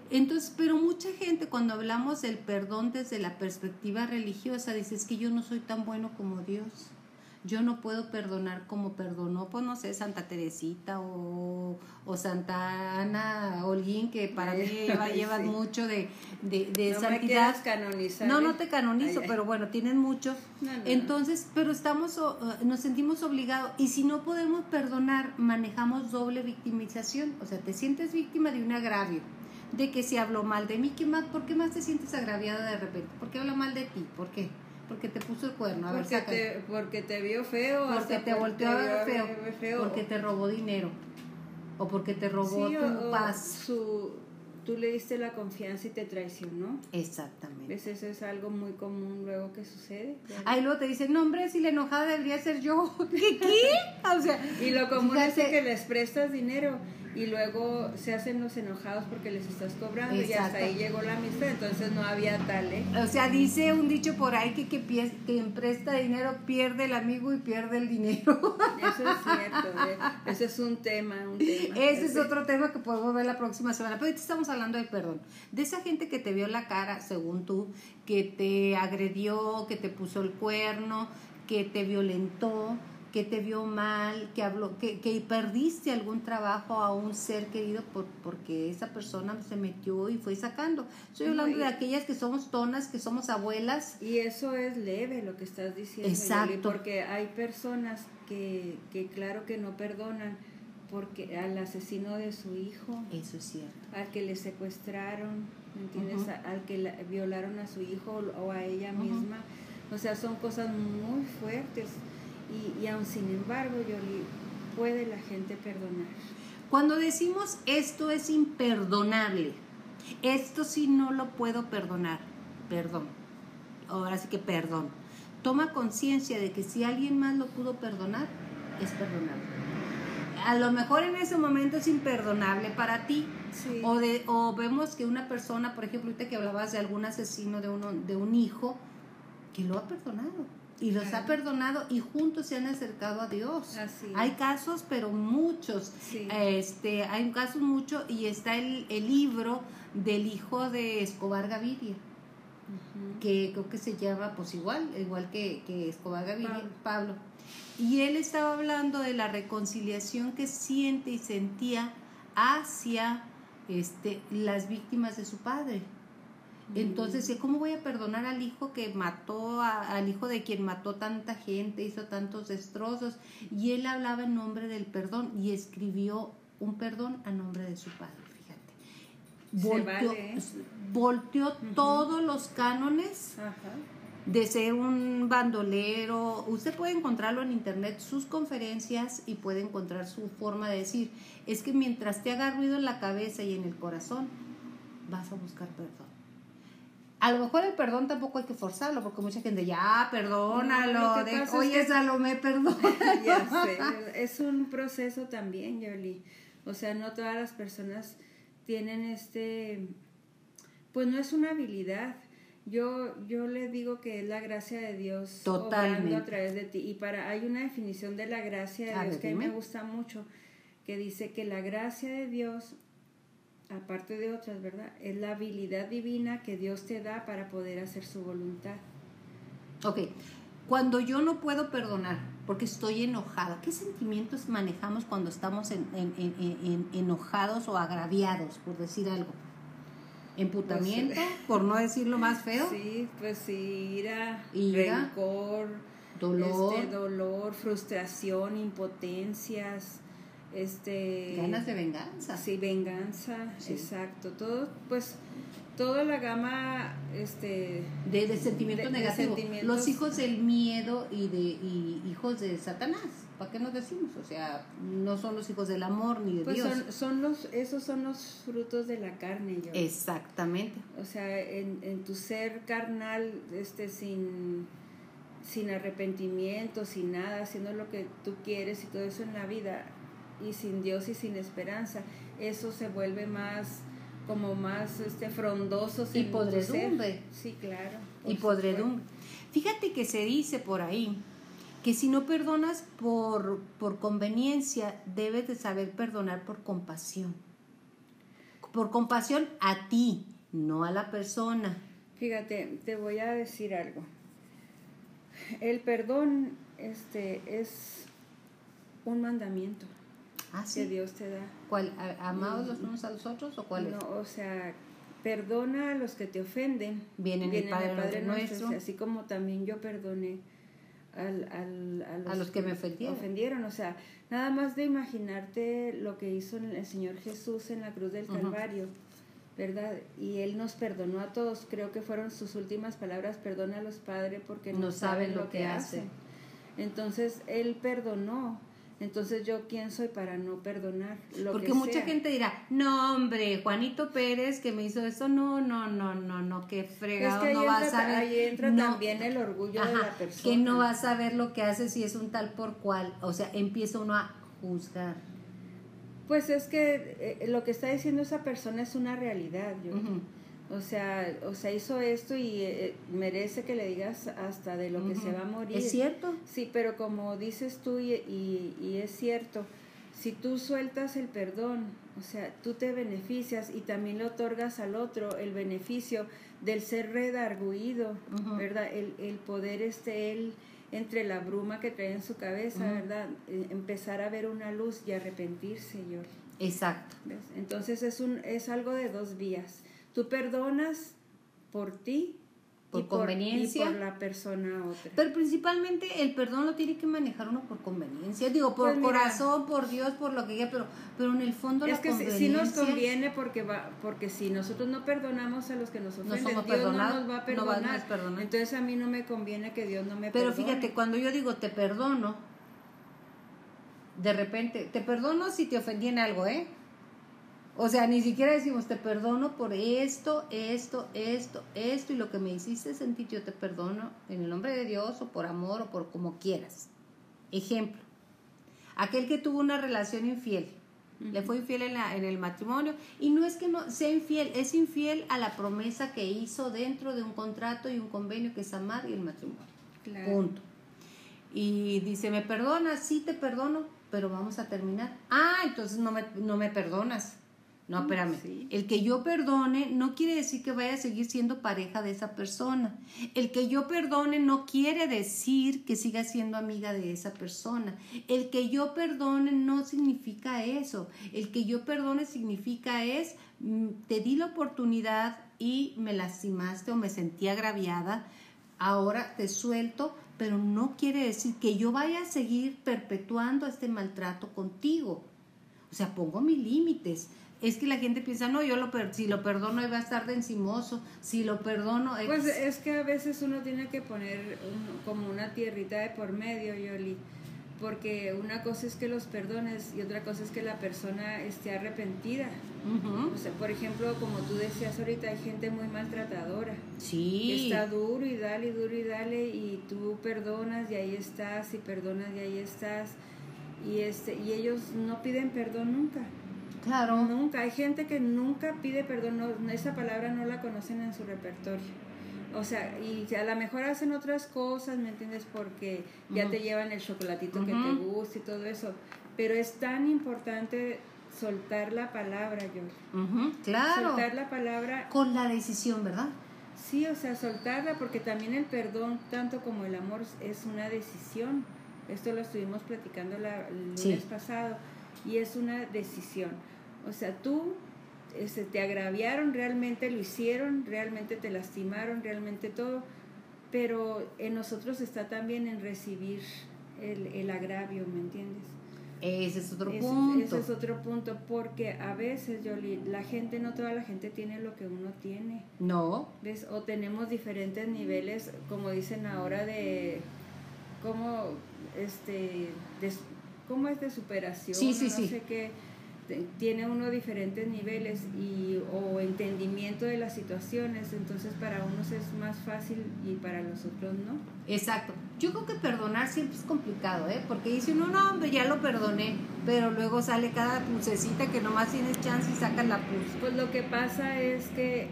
Entonces, pero mucha gente cuando hablamos del perdón desde la perspectiva religiosa dice, es que yo no soy tan bueno como Dios yo no puedo perdonar como perdonó, pues no sé, Santa Teresita o, o Santa Ana Holguín, que para mí lleva, mucho de, de, de no santidad. Me canonizar, no, no te canonizo, pero bueno, tienen mucho. Entonces, pero estamos, nos sentimos obligados y si no podemos perdonar, manejamos doble victimización. O sea, te sientes víctima de un agravio de que se habló mal de mí, ¿qué más, ¿por qué más te sientes agraviada de repente? ¿Por qué habla mal de ti? ¿Por qué? Porque te puso el cuerno. A porque, ver, te, porque te vio feo. Porque te volteó a ver feo, Porque te robó dinero. O porque te robó tu paz. Su, tú le diste la confianza y te traicionó. Exactamente. Eso es algo muy común luego que sucede. Ahí luego te dicen, no hombre, si la enojada debería ser yo. ¿Qué? ¿Qué? O sea, y lo común es que les prestas dinero y luego se hacen los enojados porque les estás cobrando y hasta ahí llegó la amistad, entonces no había tal, ¿eh? O sea, dice un dicho por ahí que, que quien presta dinero pierde el amigo y pierde el dinero. Eso es cierto, ¿eh? ese es un tema, un tema. Ese es otro tema que podemos ver la próxima semana, pero ahorita estamos hablando de perdón, de esa gente que te vio la cara, según tú, que te agredió, que te puso el cuerno, que te violentó, que te vio mal, que habló, que, que perdiste algún trabajo a un ser querido por, porque esa persona se metió y fue sacando. Estoy hablando de aquellas que somos tonas, que somos abuelas. Y eso es leve lo que estás diciendo. Exacto. porque hay personas que, que claro que no perdonan porque al asesino de su hijo. Eso es cierto. Al que le secuestraron, ¿me entiendes? Al que violaron a su hijo o a ella misma. O sea, son cosas muy fuertes y, y aún sin embargo, Yoli, puede la gente perdonar. Cuando decimos esto es imperdonable, esto sí no lo puedo perdonar, perdón. Ahora sí que perdón. Toma conciencia de que si alguien más lo pudo perdonar, es perdonable. A lo mejor en ese momento es imperdonable para ti. O, de, o vemos que una persona, por ejemplo, ahorita que hablabas de algún asesino de, uno, de un hijo, que lo ha perdonado y los ha perdonado y juntos se han acercado a Dios. hay casos, pero muchos. Este, hay casos muchos y está el, el, libro del hijo de Escobar Gaviria, que creo que se llama pues igual, igual que, que Escobar Gaviria, Pablo. Y él estaba hablando de la reconciliación que siente y sentía hacia este, las víctimas de su padre. Entonces, ¿cómo voy a perdonar al hijo que mató, al hijo de quien mató tanta gente, hizo tantos destrozos? Y él hablaba en nombre del perdón y escribió un perdón a nombre de su padre, fíjate. Volteó, todos los cánones de ser un bandolero. Usted puede encontrarlo en internet, sus conferencias, y puede encontrar su forma de decir. Es que mientras te haga ruido en la cabeza y en el corazón, vas a buscar perdón a lo mejor el perdón tampoco hay que forzarlo, porque mucha gente ya, perdónalo, de, oye, es Salomé, perdona. ya sé, es un proceso también, Yoli. O sea, no todas las personas tienen este, pues no es una habilidad. Yo, yo le digo que es la gracia de Dios Totalmente. a través de ti. Y para, hay una definición de la gracia de Dios que a mí me gusta mucho, que dice que la gracia de Dios aparte de otras, ¿verdad? Es la habilidad divina que Dios te da para poder hacer su voluntad. Ok, Cuando yo no puedo perdonar, porque estoy enojada, ¿qué sentimientos manejamos cuando estamos en, en, en, enojados o agraviados, por decir algo? ¿Emputamiento, pues, por no decirlo más feo? Sí, pues sí, ira, rencor, dolor, este, dolor, frustración, impotencias, este ganas de venganza. Sí, venganza, exacto. Todo, pues toda la gama este de, sentimientos negativos los hijos del miedo y de y hijos de satanás para qué nos decimos o sea no son los hijos del amor ni de pues Dios. son, son, los esos son los frutos de la carne yo. Exactamente. O sea en, en tu ser carnal este sin sin arrepentimiento sin nada haciendo lo que tú quieres y todo eso en la vida y sin Dios y sin esperanza eso se vuelve más como más este frondosos y podredumbre. Sí, claro. Y podredumbre. Fíjate que se dice por ahí que si no perdonas por, por conveniencia, debes de saber perdonar por compasión. Por compasión a ti, no a la persona. Fíjate, te voy a decir algo. El perdón este, es un mandamiento. Ah, que Dios te da. ¿Cuál? ¿Amados los unos a los otros o cuál No, o sea, perdona a los que te ofenden. Vienen el Padre, nuestro. Así como también yo perdoné al, al, a, los, que, me ofendieron. ofendieron. O sea, nada más de imaginarte lo que hizo el Señor Jesús en la cruz del Calvario. ¿verdad? Y Él nos perdonó a todos, creo que fueron sus últimas palabras, perdona a los padres porque no, saben, lo que hacen. Entonces Él perdonó, entonces yo quién soy para no perdonar lo Porque mucha gente dirá, "No, hombre, Juanito Pérez que me hizo eso, no, no, no, no, no, qué fregado, no va a saber." Ahí entra también el orgullo de la persona. Que no va a saber lo que hace si es un tal por cual, o sea, empieza uno a juzgar. Pues es que eh, lo que está diciendo esa persona es una realidad, yo. O sea, o sea, hizo esto y eh, merece que le digas hasta de lo que se va a morir. ¿Es cierto? Sí, pero como dices tú y, y, es cierto, si tú sueltas el perdón, o sea, tú te beneficias y también le otorgas al otro el beneficio del ser redarguido, ¿verdad? El, el poder este, él entre la bruma que trae en su cabeza, ¿verdad? E, empezar a ver una luz y arrepentirse, yo. Exacto. Entonces es, un, es algo de dos vías Tú perdonas por ti por y conveniencia por, la persona otra. Pero principalmente el perdón lo tiene que manejar uno por conveniencia, digo, por pues corazón, por Dios, por lo que ya, pero pero en el fondo es que sí nos conviene porque va porque si nosotros no perdonamos a los que nos ofenden, Dios no nos va a perdonar. Entonces a mí no me conviene que Dios no me pero perdone. Pero fíjate, cuando yo digo te perdono, de repente, te perdono si te ofendí en algo, ¿eh? O sea, ni siquiera decimos, te perdono por esto, esto, esto, esto, y lo que me hiciste sentir, yo te perdono en el nombre de Dios, o por amor, o por como quieras. Ejemplo, aquel que tuvo una relación infiel, le fue infiel en, la, en el matrimonio, y no es que no sea infiel, es infiel a la promesa que hizo dentro de un contrato y un convenio que es amar y el matrimonio. Punto. Y dice, ¿me perdonas? Sí, te perdono, pero vamos a terminar. Ah, entonces no me, no me perdonas no, espérame. El que yo perdone no quiere decir que vaya a seguir siendo pareja de esa persona. El que yo perdone no quiere decir que siga siendo amiga de esa persona. El que yo perdone no significa eso. El que yo perdone significa es, mm, te di la oportunidad y me lastimaste o me sentí agraviada, ahora te suelto, pero no quiere decir que yo vaya a seguir perpetuando este maltrato contigo. O sea, pongo mis límites es que la gente piensa, no, yo lo si lo perdono va a estar de encimoso, si lo perdono... Pues es que a veces uno tiene que poner como una tierrita de por medio, Yoli, porque una cosa es que los perdones y otra cosa es que la persona esté arrepentida. O sea, por ejemplo, como tú decías ahorita, hay gente muy maltratadora. Sí. Que está duro y dale, duro y dale, y tú perdonas y ahí estás, y perdonas y ahí estás. Y, este, y ellos no piden perdón nunca. Claro. Nunca. Hay gente que nunca pide perdón, esa palabra no la conocen en su repertorio. O sea, y a lo mejor hacen otras cosas, ¿me entiendes? Porque ya te llevan el chocolatito que te gusta y todo eso. Pero es tan importante soltar la palabra, yo. claro. Soltar la palabra. Con la decisión, ¿verdad? Sí, o sea, soltarla, porque también el perdón, tanto como el amor, es una decisión. Esto lo estuvimos platicando la, el lunes pasado, y es una decisión. O sea, tú este, te agraviaron, realmente lo hicieron, realmente te lastimaron, realmente todo, pero en nosotros está también en recibir el, el agravio, ¿me entiendes? Ese es otro punto. Ese es otro punto, porque a veces, Yoli, la gente, no toda la gente tiene lo que uno tiene. No. ¿Ves? O tenemos diferentes niveles, como dicen ahora, de cómo, este, de, cómo es de superación. Sí, sí, no sí. sé qué tiene uno diferentes niveles y o entendimiento de las situaciones, entonces para unos es más fácil y para los otros no. Exacto. Yo creo que perdonar siempre es complicado, ¿eh? Porque dice uno, no, hombre, ya lo perdoné, pero luego sale cada pulsecita que nomás tienes chance y sacas la pulse. Pues lo que pasa es que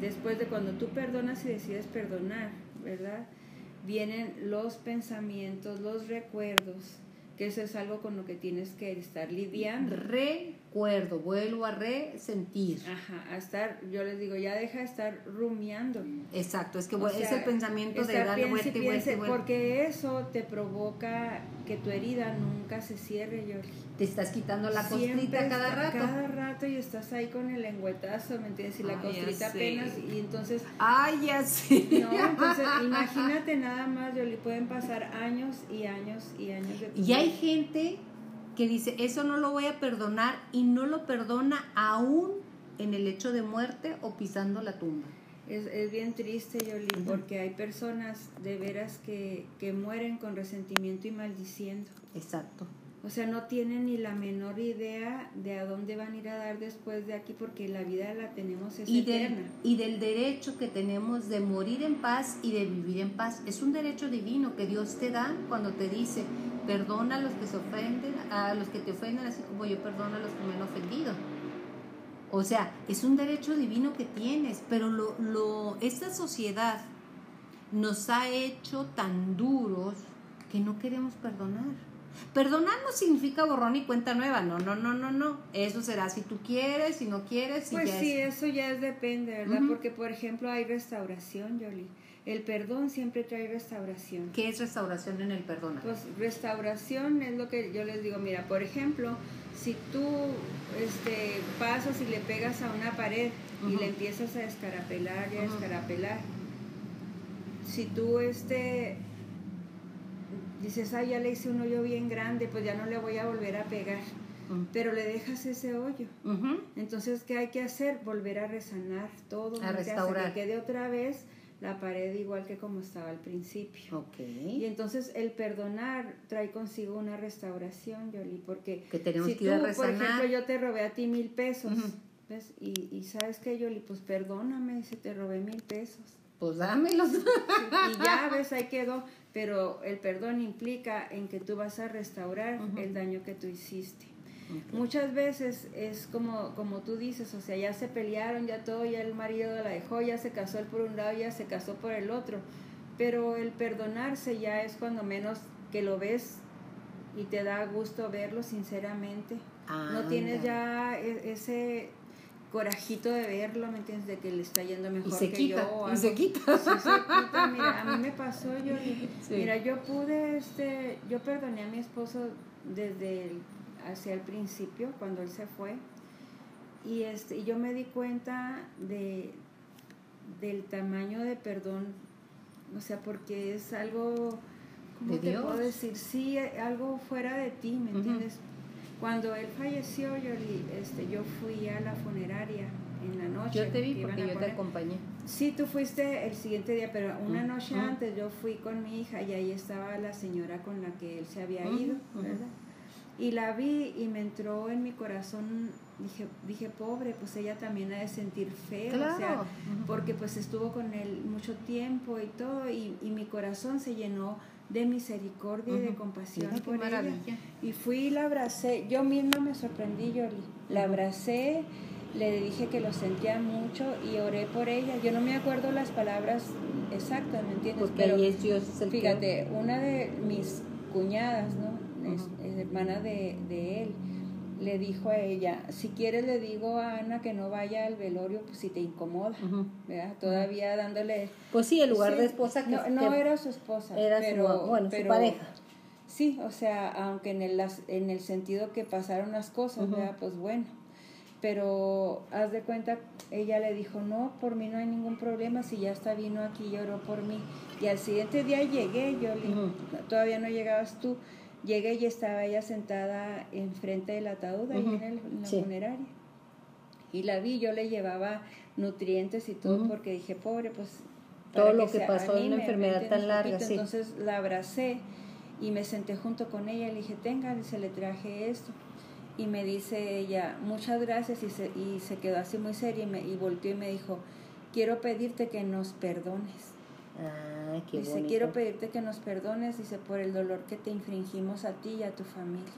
después de cuando tú perdonas y decides perdonar, ¿verdad? Vienen los pensamientos, los recuerdos, que eso es algo con lo que tienes que estar lidiando. Recuerdo, vuelvo a resentir. Ajá, a estar, yo les digo, ya deja de estar rumiando. Exacto, es que O es sea, el pensamiento de darle vuelta y vuelta vuelta. Porque eso te provoca que tu herida nunca se cierre, Yoli. Te estás quitando la Siempre costrita cada rato. Cada rato y estás ahí con el lengüetazo, ¿me entiendes? Y la Ay, costrita apenas, y entonces Ay, ya sé. No, entonces imagínate nada más, Yoli, pueden pasar años y años y años de Y hay gente que dice, eso no lo voy a perdonar y no lo perdona aún en el hecho de muerte o pisando la tumba. Es, es bien triste, Yoli, porque hay personas de veras que, que mueren con resentimiento y maldiciendo. Exacto. O sea, no tienen ni la menor idea de a dónde van a ir a dar después de aquí, porque la vida la tenemos es Y del, eterna. y del derecho que tenemos de morir en paz y de vivir en paz. Es un derecho divino que Dios te da cuando te dice, perdona a los que se ofenden, a los que te ofenden, así como yo perdono a los que me han ofendido. O sea, es un derecho divino que tienes, pero lo, lo, esta sociedad nos ha hecho tan duros que no queremos perdonar. Perdonar no significa borrón y cuenta nueva, no, no, no, no, no. Eso será si tú quieres, si no quieres, si Pues ya sí, es- eso ya es depende, ¿verdad? Porque, por ejemplo, hay restauración, Yoli. El perdón siempre trae restauración. ¿Qué es restauración en el perdón? Pues restauración es lo que yo les digo, mira, por ejemplo, si tú este, pasas y le pegas a una pared y le empiezas a escarapelar y a escarapelar, si tú este, dices, ay, ya le hice un hoyo bien grande, pues ya no le voy a volver a pegar, Mm. pero le dejas ese hoyo. Entonces, ¿qué hay que hacer? Volver a resanar todo, A restaurar. que quede otra vez la pared igual que como estaba al principio. Ok. Y entonces el perdonar trae consigo una restauración, Yoli, porque Que tenemos si que ir a tú, por resanar. ejemplo, yo te robé a ti mil pesos. ¿ves? Y, y sabes que, Yoli, pues perdóname si te robé mil pesos. Pues dámelos. y ya, ves, ahí quedó. Pero el perdón implica en que tú vas a restaurar el daño que tú hiciste. Muchas veces es como, como tú dices, o sea, ya se pelearon, ya todo, ya el marido la dejó, ya se casó él por un lado, ya se casó por el otro. Pero el perdonarse ya es cuando menos que lo ves y te da gusto verlo sinceramente. no tienes ya e- ese corajito de verlo, ¿me entiendes? De que le está yendo Y mejor se que quita, yo. y se quita. Sí, se quita. Mira, a mí me pasó, yo, Sí. mira, yo pude, este, yo perdoné a mi esposo desde el, hacia el principio, cuando él se fue, y este, y yo me di cuenta de, del tamaño de perdón, o sea, porque es algo, ¿cómo ¿De te Dios? puedo decir? Sí, algo fuera de ti, ¿me entiendes? Cuando él falleció, yo, este, yo fui a la funeraria en la noche. Yo te vi porque yo te acompañé. Sí, tú fuiste el siguiente día, pero una noche antes yo fui con mi hija y ahí estaba la señora con la que él se había ido. ¿verdad? Y la vi y me entró en mi corazón, dije, dije pobre, pues ella también ha de sentir feo, o sea, Claro. Porque pues estuvo con él mucho tiempo y todo, y, y mi corazón se llenó de misericordia y de compasión Mira por ella. Y fui y la abracé. Yo misma me sorprendí, Yoli. La abracé, le dije que lo sentía mucho y oré por ella. Yo no me acuerdo las palabras exactas, ¿me entiendes? Porque Pero es Dios es el que- fíjate, una de mis cuñadas, ¿no? Es, es hermana de, de él. Le dijo a ella, si quieres le digo a Ana que no vaya al velorio, pues si te incomoda, ¿verdad? Todavía dándole... Pues sí, el lugar de esposa que... No, no era su esposa, era pero, su, bueno, su pareja. Sí, o sea, aunque en el, en el sentido que pasaron las cosas, ¿verdad? Pues bueno. Pero haz de cuenta, ella le dijo, no, por mí no hay ningún problema, si ya está vino aquí, lloró por mí. Y al siguiente día llegué, yo todavía no llegabas tú, llegué y estaba ella sentada enfrente del ataúd, ahí en, el, la funeraria. Y la vi, yo le llevaba nutrientes y todo, porque dije, pobre, pues... Todo lo que, pasó en una enfermedad tan larga, sí. Entonces la abracé y me senté junto con ella y le dije, tenga, se le traje esto. Y me dice ella, muchas gracias, y se, y se quedó así muy seria y, me, y volteó y me dijo, quiero pedirte que nos perdones. Ah, qué dice, quiero pedirte que nos perdones, dice, por el dolor que te infringimos a ti y a tu familia.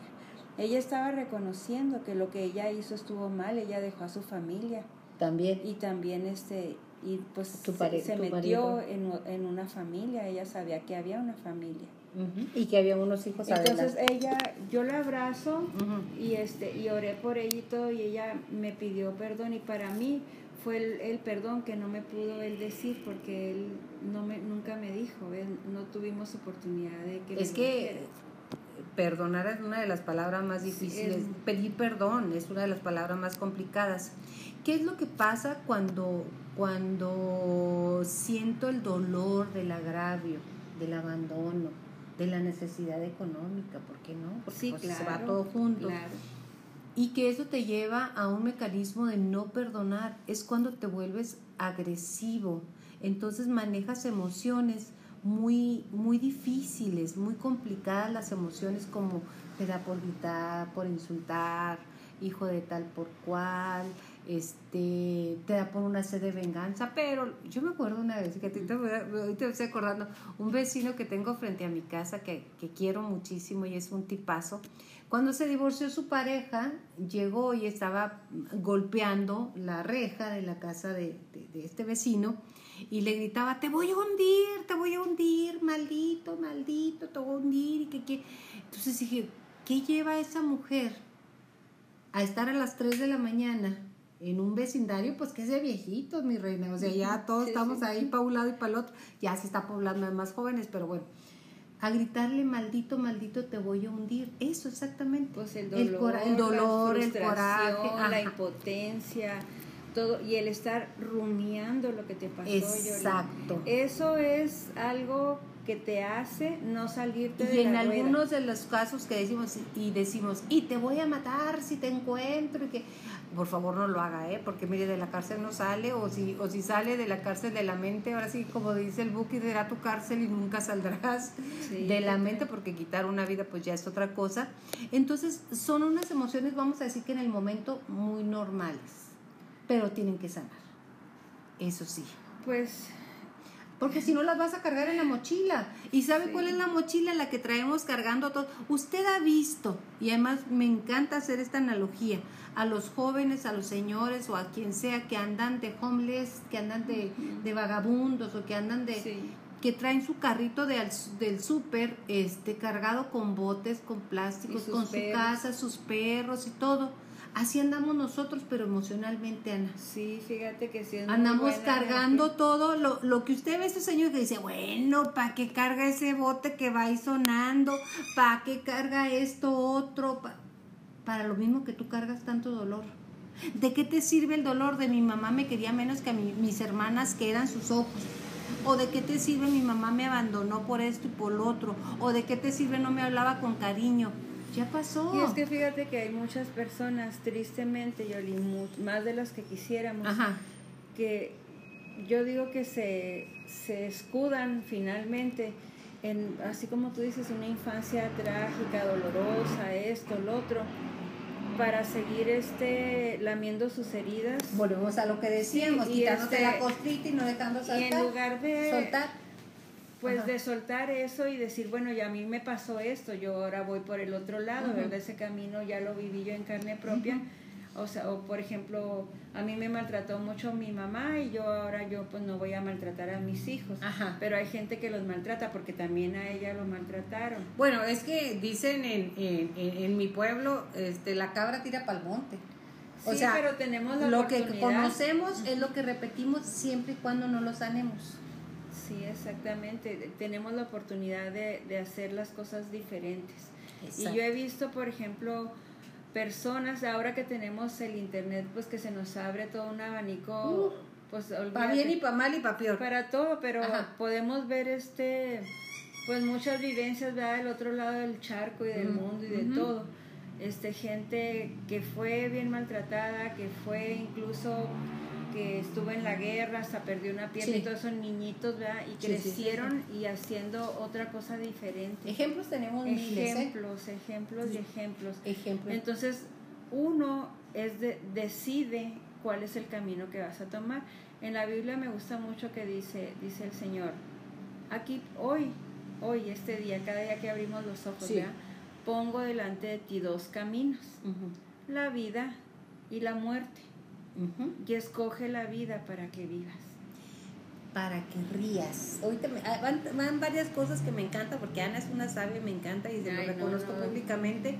Ella estaba reconociendo que lo que ella hizo estuvo mal, ella dejó a su familia. También. Y también este, y pues se, metió en, en, una familia, ella sabía que había una familia. Y que había unos hijos Entonces ella, yo la abrazo y este, y oré por ella y todo, y ella me pidió perdón, y para mí fue el, perdón que no me pudo él decir porque él no me, nunca me dijo, no tuvimos oportunidad de que... Es que perdonar es una de las palabras más difíciles, pedir perdón es una de las palabras más complicadas. ¿Qué es lo que pasa cuando, cuando siento el dolor del agravio, del abandono, de la necesidad económica? ¿Por qué no? Porque pues, se va todo junto y que eso te lleva a un mecanismo de no perdonar. Es cuando te vuelves agresivo. Entonces manejas emociones muy, muy difíciles, muy complicadas las emociones como te da por gritar, por insultar, hijo de tal por cual, este, te da por una sed de venganza, pero yo me acuerdo una vez, que te, te estoy acordando, un vecino que tengo frente a mi casa que, que quiero muchísimo y es un tipazo, cuando se divorció su pareja, llegó y estaba golpeando la reja de la casa de, este vecino y le gritaba, te voy a hundir, te voy a hundir, maldito, maldito, te voy a hundir. Y que, Entonces dije, ¿qué lleva a esa mujer a estar a las 3 de la mañana en un vecindario? Pues que es de viejitos, mi reina. O sea, ya todos estamos ahí para un lado y para el otro. Ya se está poblando de más jóvenes, pero bueno a gritarle maldito, maldito, te voy a hundir. Eso exactamente. Pues el dolor, el, dolor, el coraje, la impotencia, todo y el estar rumiando lo que te pasó. Exacto. Eso es algo que te hace no salirte de la Y en algunos de los casos que decimos y decimos, y te voy a matar si te encuentro, y que por favor no lo haga, ¿eh? porque mire, de la cárcel no sale, o si, o si sale de la cárcel de la mente, ahora sí, como dice el Buki, será tu cárcel y nunca saldrás de la mente, porque quitar una vida pues ya es otra cosa. Entonces, son unas emociones, vamos a decir que en el momento muy normales, pero tienen que sanar, eso sí. Pues porque si no las vas a cargar en la mochila. ¿Y sabe cuál es la mochila? La que traemos cargando todo. Usted ha visto, y además me encanta hacer esta analogía, a los jóvenes, a los señores o a quien sea que andan de homeless, que andan de, de vagabundos o que andan de... que traen su carrito de, del súper este, cargado con botes, con plásticos, con su casa, sus perros y todo Así andamos nosotros, pero emocionalmente, Ana. Sí, fíjate que sí. Andamos cargando todo lo, lo que usted ve, ese señor que dice, bueno, ¿para qué carga ese bote que va ahí sonando? ¿Para qué carga esto otro? para lo mismo que tú cargas tanto dolor. ¿De qué te sirve el dolor de mi mamá me quería menos que a mis hermanas que eran sus ojos? ¿O de qué te sirve mi mamá me abandonó por esto y por lo otro? ¿O de qué te sirve no me hablaba con cariño? Ya pasó. Y es que fíjate que hay muchas personas, tristemente, Yoli, más de las que quisiéramos, que yo digo que se, se escudan finalmente en, así como tú dices, una infancia trágica, dolorosa, esto, lo otro, para seguir este lamiendo sus heridas. Volvemos a lo que decíamos, quitándote la este, costrita y no dejando soltar. Y en lugar de soltar pues de soltar eso y decir, bueno, ya a mí me pasó esto, yo ahora voy por el otro lado, ¿verdad? Ese camino ya lo viví yo en carne propia. O sea, o por ejemplo, a mí me maltrató mucho mi mamá y yo ahora yo pues no voy a maltratar a mis hijos. Ajá. Pero hay gente que los maltrata porque también a ella lo maltrataron. Bueno, es que dicen en, en, en, mi pueblo, este, la cabra tira pa'l monte. O sí, sea, pero tenemos la lo que conocemos es lo que repetimos siempre y cuando no lo sanemos. Sí, exactamente. Tenemos la oportunidad de, de hacer las cosas diferentes. Exacto. Y yo he visto, por ejemplo, personas, ahora que tenemos el internet, pues que se nos abre todo un abanico, pues Para bien y para mal y para peor. para todo, pero Ajá. podemos ver este, pues muchas vivencias, ¿verdad? Del otro lado del charco y del Ujú, mundo y de todo. Este, gente que fue bien maltratada, que fue incluso que estuvo en la guerra, hasta perdió una pierna Sí. y todos son niñitos, ¿verdad? Y Sí, sí, sí, crecieron y haciendo otra cosa diferente. Ejemplos tenemos miles, ¿eh? Ejemplos, ejemplos y ejemplos. Ejemplos. Entonces, uno es de, decide cuál es el camino que vas a tomar. En la Biblia me gusta mucho que dice, dice el Señor, aquí hoy, hoy, este día, cada día que abrimos los ojos. ¿verdad? pongo delante de ti dos caminos, la vida y la muerte. Y escoge la vida para que vivas. Para que rías. Ahorita me- ah, van, van varias cosas que me encantan, porque Ana es una sabia, me encanta y se lo Ay, reconozco no. públicamente,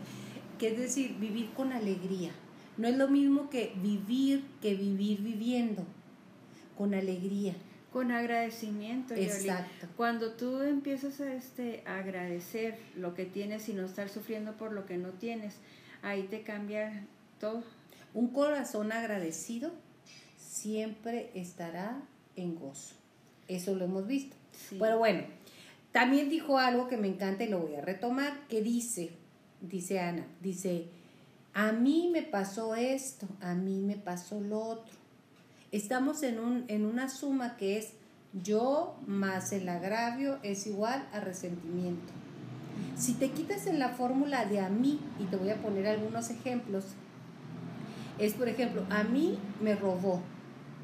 que es decir, vivir con alegría. No es lo mismo que vivir que vivir viviendo, con alegría. Con agradecimiento, Yoli. Exacto. Cuando tú empiezas a, este, a agradecer lo que tienes y no estar sufriendo por lo que no tienes, ahí te cambia todo. Un corazón agradecido siempre estará en gozo. Eso lo hemos visto. Sí. Pero bueno, también dijo algo que me encanta y lo voy a retomar, que dice, dice Ana, dice, a mí me pasó esto, a mí me pasó lo otro. Estamos en, un, en una suma que es yo más el agravio es igual a resentimiento. Si te quitas en la fórmula de a mí, y te voy a poner algunos ejemplos, es por ejemplo, a mí me robó.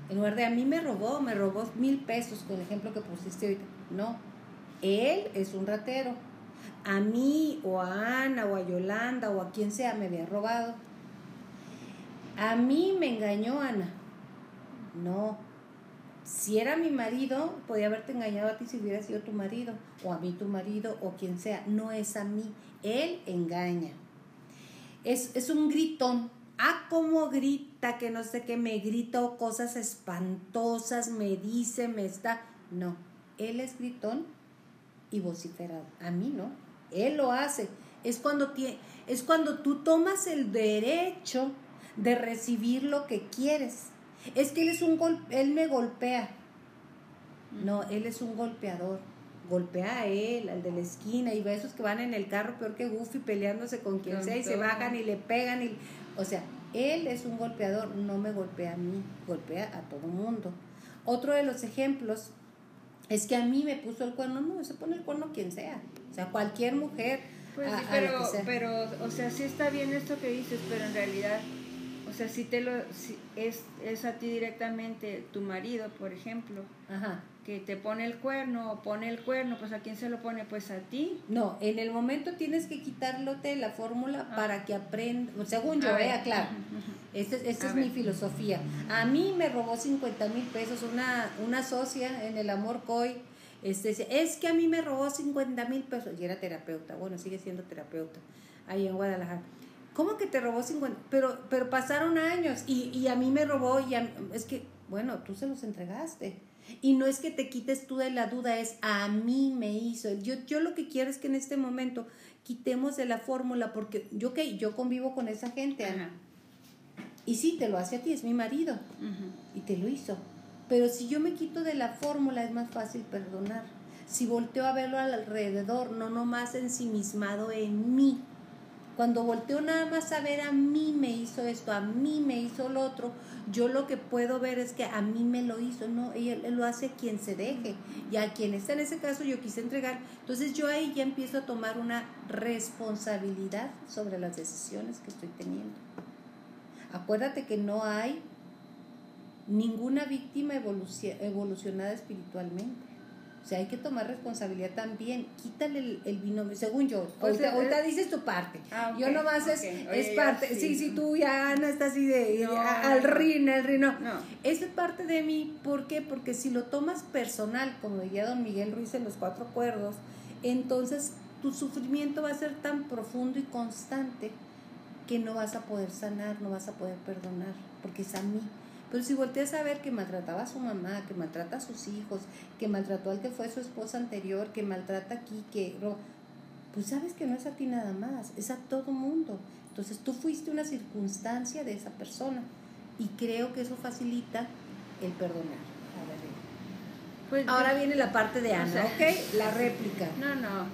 En lugar de a mí me robó, me robó mil pesos, con el ejemplo que pusiste ahorita. No, él es un ratero. A mí o a Ana o a Yolanda o a quien sea me había robado. A mí me engañó Ana. No. Si era mi marido, podía haberte engañado a ti si hubiera sido tu marido, o a mí tu marido, o quien sea. No es a mí. Él engaña. Es, es un gritón. Ah, cómo grita, que no sé qué, me grita o cosas espantosas, me dice, me está. No, él es gritón y vociferado. A mí no. Él lo hace. Es cuando, tie- es cuando tú tomas el derecho de recibir lo que quieres. Es que él es un gol, él me golpea. No, él es un golpeador. Golpea a él, al de la esquina, y ve a esos que van en el carro peor que Goofy peleándose con quien sea y se bajan y le pegan. Y, o sea, él es un golpeador, no me golpea a mí, golpea a todo mundo. Otro de los ejemplos es que a mí me puso el cuerno, no, se pone el cuerno quien sea. O sea, cualquier mujer. Pues a- sí, pero, pero, o sea, sí está bien esto que dices, pero en realidad, o sea, si te lo, si es, es a ti directamente tu marido, por ejemplo, Ajá. Que te pone el cuerno o pone el cuerno, pues a quién se lo pone, pues a ti. No, en el momento tienes que quitarlote la fórmula Ah. para que aprenda, según yo, vea, claro. ujú, ujú. Esta, esta es ver. mi filosofía. A mí me robó 50 mil pesos una, una socia en el Amor Coy. Este, dice, es que a mí me robó 50 mil pesos. Y era terapeuta, bueno, sigue siendo terapeuta, ahí en Guadalajara. ¿Cómo que te robó 50? Pero, pero pasaron años y, y a mí me robó y a- es que, bueno, tú se los entregaste. Y no es que te quites tú de la duda, es a mí me hizo. Yo, yo lo que quiero es que en este momento quitemos de la fórmula, porque yo que yo convivo con esa gente, Ana. Y sí, te lo hace a ti, es mi marido. Y te lo hizo. Pero si yo me quito de la fórmula, es más fácil perdonar. Si volteo a verlo alrededor, no nomás ensimismado en mí. Cuando volteo nada más a ver a mí me hizo esto, a mí me hizo lo otro, yo lo que puedo ver es que a mí me lo hizo, no, él, él lo hace quien se deje. Y a quien está en ese caso yo quise entregar. Entonces yo ahí ya empiezo a tomar una responsabilidad sobre las decisiones que estoy teniendo. Acuérdate que no hay ninguna víctima evoluci- evolucionada espiritualmente. O sea, hay que tomar responsabilidad también. Quítale el, el binomio, según yo. Pues, ahorita, eh, ahorita dices tu parte. Ah, yo nomás es, es parte. Sí, sí. sí, tú ya no estás así de No, al rin, al rin, no. No. Esa es parte de mí. ¿Por qué? Porque si lo tomas personal, como diría don Miguel Ruiz en Los Cuatro Cuerdos, entonces tu sufrimiento va a ser tan profundo y constante que no vas a poder sanar, no vas a poder perdonar, porque es a mí. Pero si volteas a ver que maltrataba a su mamá, que maltrata a sus hijos, que maltrató al que fue su esposa anterior, que maltrata aquí, que... Pues sabes que no es a ti nada más, es a todo mundo. Entonces tú fuiste una circunstancia de esa persona y creo que eso facilita el perdonar. Pues Ahora yo- viene la parte de o Ana, sea- ¿ok? La réplica. No, no.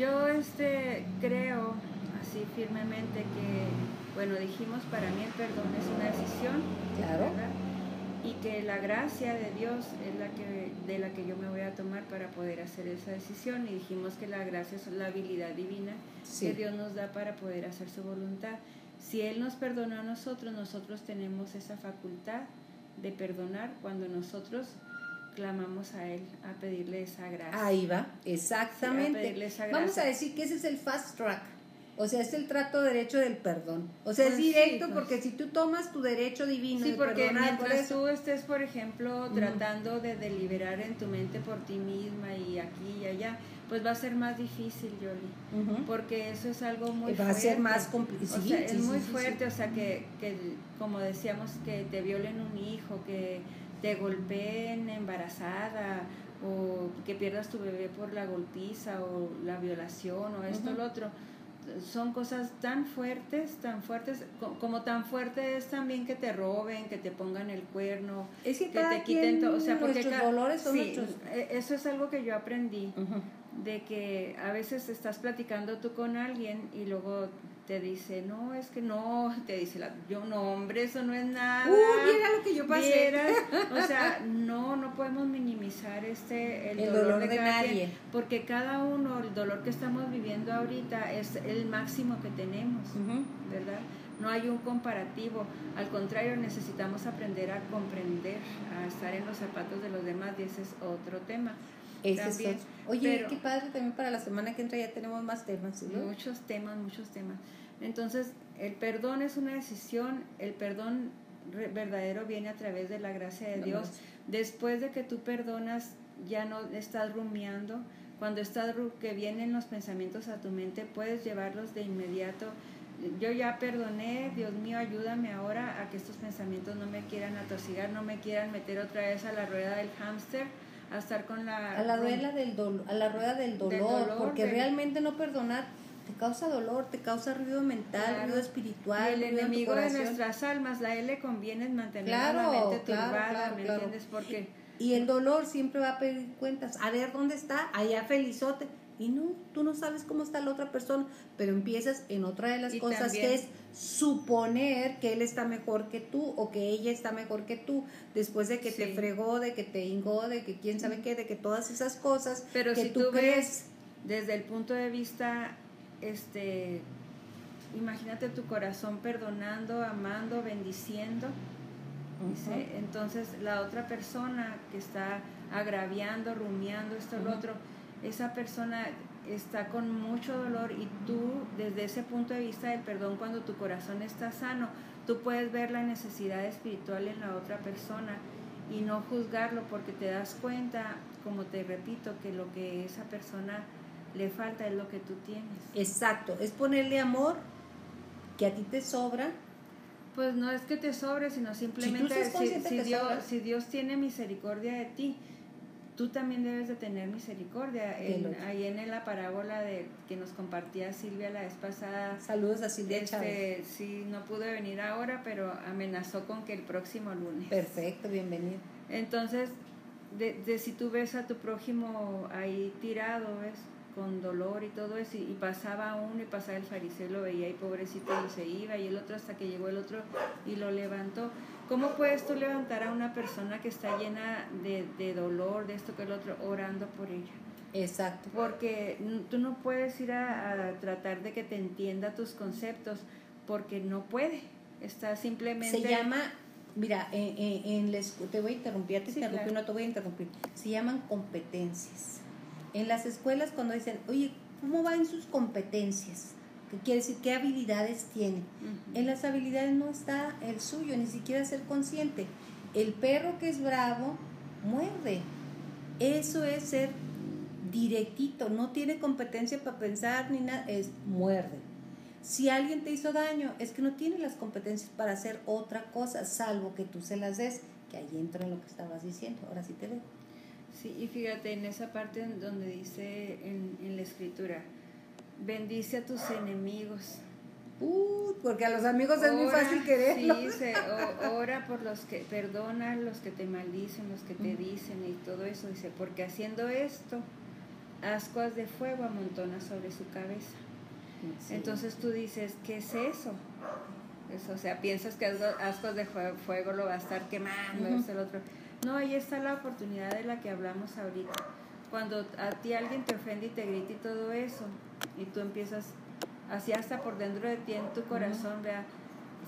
Yo este creo así firmemente que, bueno, dijimos para mí el perdón es una decisión, Claro. ¿verdad? Y que la gracia de Dios es la que de la que yo me voy a tomar para poder hacer esa decisión y dijimos que la gracia es la habilidad divina Sí. que Dios nos da para poder hacer su voluntad. Si Él nos perdonó a nosotros, nosotros tenemos esa facultad de perdonar cuando nosotros clamamos a Él a pedirle esa gracia. Ahí va, Sí, a exactamente. pedirle esa Vamos a decir que ese es el fast track. O sea, es el trato derecho del perdón. O sea, es sí, directo pues. porque si tú tomas tu derecho divino Sí, de porque perdonar mientras tú estés, por ejemplo, tratando de deliberar en tu mente por ti misma y aquí y allá, pues va a ser más difícil, Yoli. Porque eso es algo muy va fuerte. a ser más complicado. O sea, es muy fuerte, o sea, que, que, como decíamos, que te violen un hijo, que te golpeen embarazada, o que pierdas tu bebé por la golpiza, o la violación, o esto, Ujú. lo otro. Son cosas tan fuertes, tan fuertes, co- como tan fuerte es también que te roben, que te pongan el cuerno, Es que, te quiten todo. O sea, porque nuestros dolores son sí, nuestros. e- Eso es algo que yo aprendí de que a veces estás platicando tú con alguien y luego te dice, no, es que no, te dice, la, yo no, hombre, eso no es nada. Uh, viera lo que yo pasé. Vieras. O sea, no, no podemos minimizar este, el, El dolor, dolor de, de nadie. quien, porque cada uno, el dolor que estamos viviendo ahorita es el máximo que tenemos. ¿verdad? No hay un comparativo, al contrario, necesitamos aprender a comprender, a estar en los zapatos de los demás y ese es otro tema. Ese es. Oye, pero- qué padre también para la semana que entra ya tenemos más temas. ¿sí, no? Muchos temas, muchos temas. Entonces, el perdón es una decisión, el perdón verdadero viene a través de la gracia de La Dios. gracia. Después de que tú perdonas, ya no estás rumiando. Cuando estás que vienen los pensamientos a tu mente, puedes llevarlos de inmediato. Yo ya perdoné, Dios mío, ayúdame ahora a que estos pensamientos no me quieran atosigar, no me quieran meter otra vez a la rueda del hámster, a estar con la... A la rueda del dolor, a la rueda del dolor, dolor, porque del- realmente no perdonar te causa dolor, te causa ruido mental, Claro. ruido Y espiritual, el ruido enemigo de nuestras almas, la L le conviene es mantener Claro, la mente turbada, claro, ¿me entiendes? Porque Y el dolor siempre va a pedir cuentas. A ver dónde está, allá felizote. Y no, tú no sabes cómo está la otra persona, pero empiezas en otra de las Y cosas también- que es suponer que él está mejor que tú o que ella está mejor que tú, después de que te fregó, de que te hingó, de que quién sabe qué, de que todas esas cosas Pero que si tú tú crees. desde el punto de vista, este, imagínate tu corazón perdonando, amando, bendiciendo. Dice, entonces la otra persona que está agraviando, rumiando, esto, lo Ujú. otro, esa persona está con mucho dolor y tú desde ese punto de vista del perdón, cuando tu corazón está sano, tú puedes ver la necesidad espiritual en la otra persona y no juzgarlo porque te das cuenta, como te repito, que lo que esa persona le falta es lo que tú tienes. Exacto, es ponerle amor que a ti te sobra. Pues no es que te sobre, sino simplemente si, si Dios, si Dios tiene misericordia de ti, tú también debes de tener misericordia. En- ahí en la parábola de que nos compartía Silvia la vez pasada, Saludos a Silvia Chávez. este, sí, no pude venir ahora, pero amenazó con que el próximo lunes. Perfecto, bienvenido. Entonces, de, de si tú ves a tu prójimo ahí tirado, ¿ves? Con dolor y todo eso, y, y pasaba uno y pasaba el fariseo lo veía y pobrecito y se iba, y el otro hasta que llegó el otro y lo levantó. ¿Cómo puedes tú levantar a una persona que está llena de, de dolor, de esto que el otro, orando por ella? Exacto. Porque tú no puedes ir a, a tratar de que te entienda tus conceptos, porque no puede. Está simplemente... Se llama Mira, en, en, te voy a interrumpir, te interrumpí, no te voy a interrumpir. Se llaman competencias. En las escuelas cuando dicen, oye, ¿cómo van sus competencias? ¿Qué quiere decir? ¿Qué habilidades tiene? En las habilidades no está el suyo, ni siquiera ser consciente. El perro que es bravo muerde. Eso es ser directito, no tiene competencia para pensar ni nada, es muerde. Si alguien te hizo daño, es que no tiene las competencias para hacer otra cosa, salvo que tú se las des, que ahí entra en lo que estabas diciendo. Ahora sí te veo. Sí, y fíjate en esa parte donde dice en, en la escritura, bendice a tus enemigos. Uh, porque a los amigos es muy fácil quererlos. Sí, dice, ora por los que, perdona a los que te maldicen, los que te dicen y todo eso. Dice, porque haciendo esto, ascuas de fuego amontona sobre su cabeza. Entonces tú dices, ¿qué es eso? eso? O sea, piensas que ascuas de fuego lo va a estar quemando, el otro. No, ahí está la oportunidad de la que hablamos ahorita. Cuando a ti alguien te ofende y te grita y todo eso, y tú empiezas así hasta por dentro de ti en tu corazón, vea,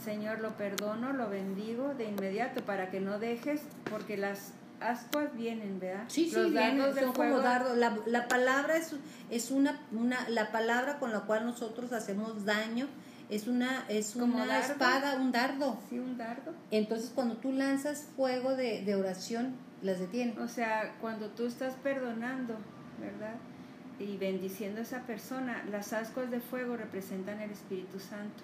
Señor, lo perdono, lo bendigo de inmediato para que no dejes, porque las ascuas vienen, ¿verdad? Sí, sí, vienen, son como dardos. La, la, palabra es, es una, una, la palabra con la cual nosotros hacemos daño, es una, es una espada, un dardo. Sí, un dardo. Entonces cuando tú lanzas fuego de, de oración, las detiene. O sea, cuando tú estás perdonando, ¿verdad? Y bendiciendo a esa persona, las ascuas de fuego representan el Espíritu Santo.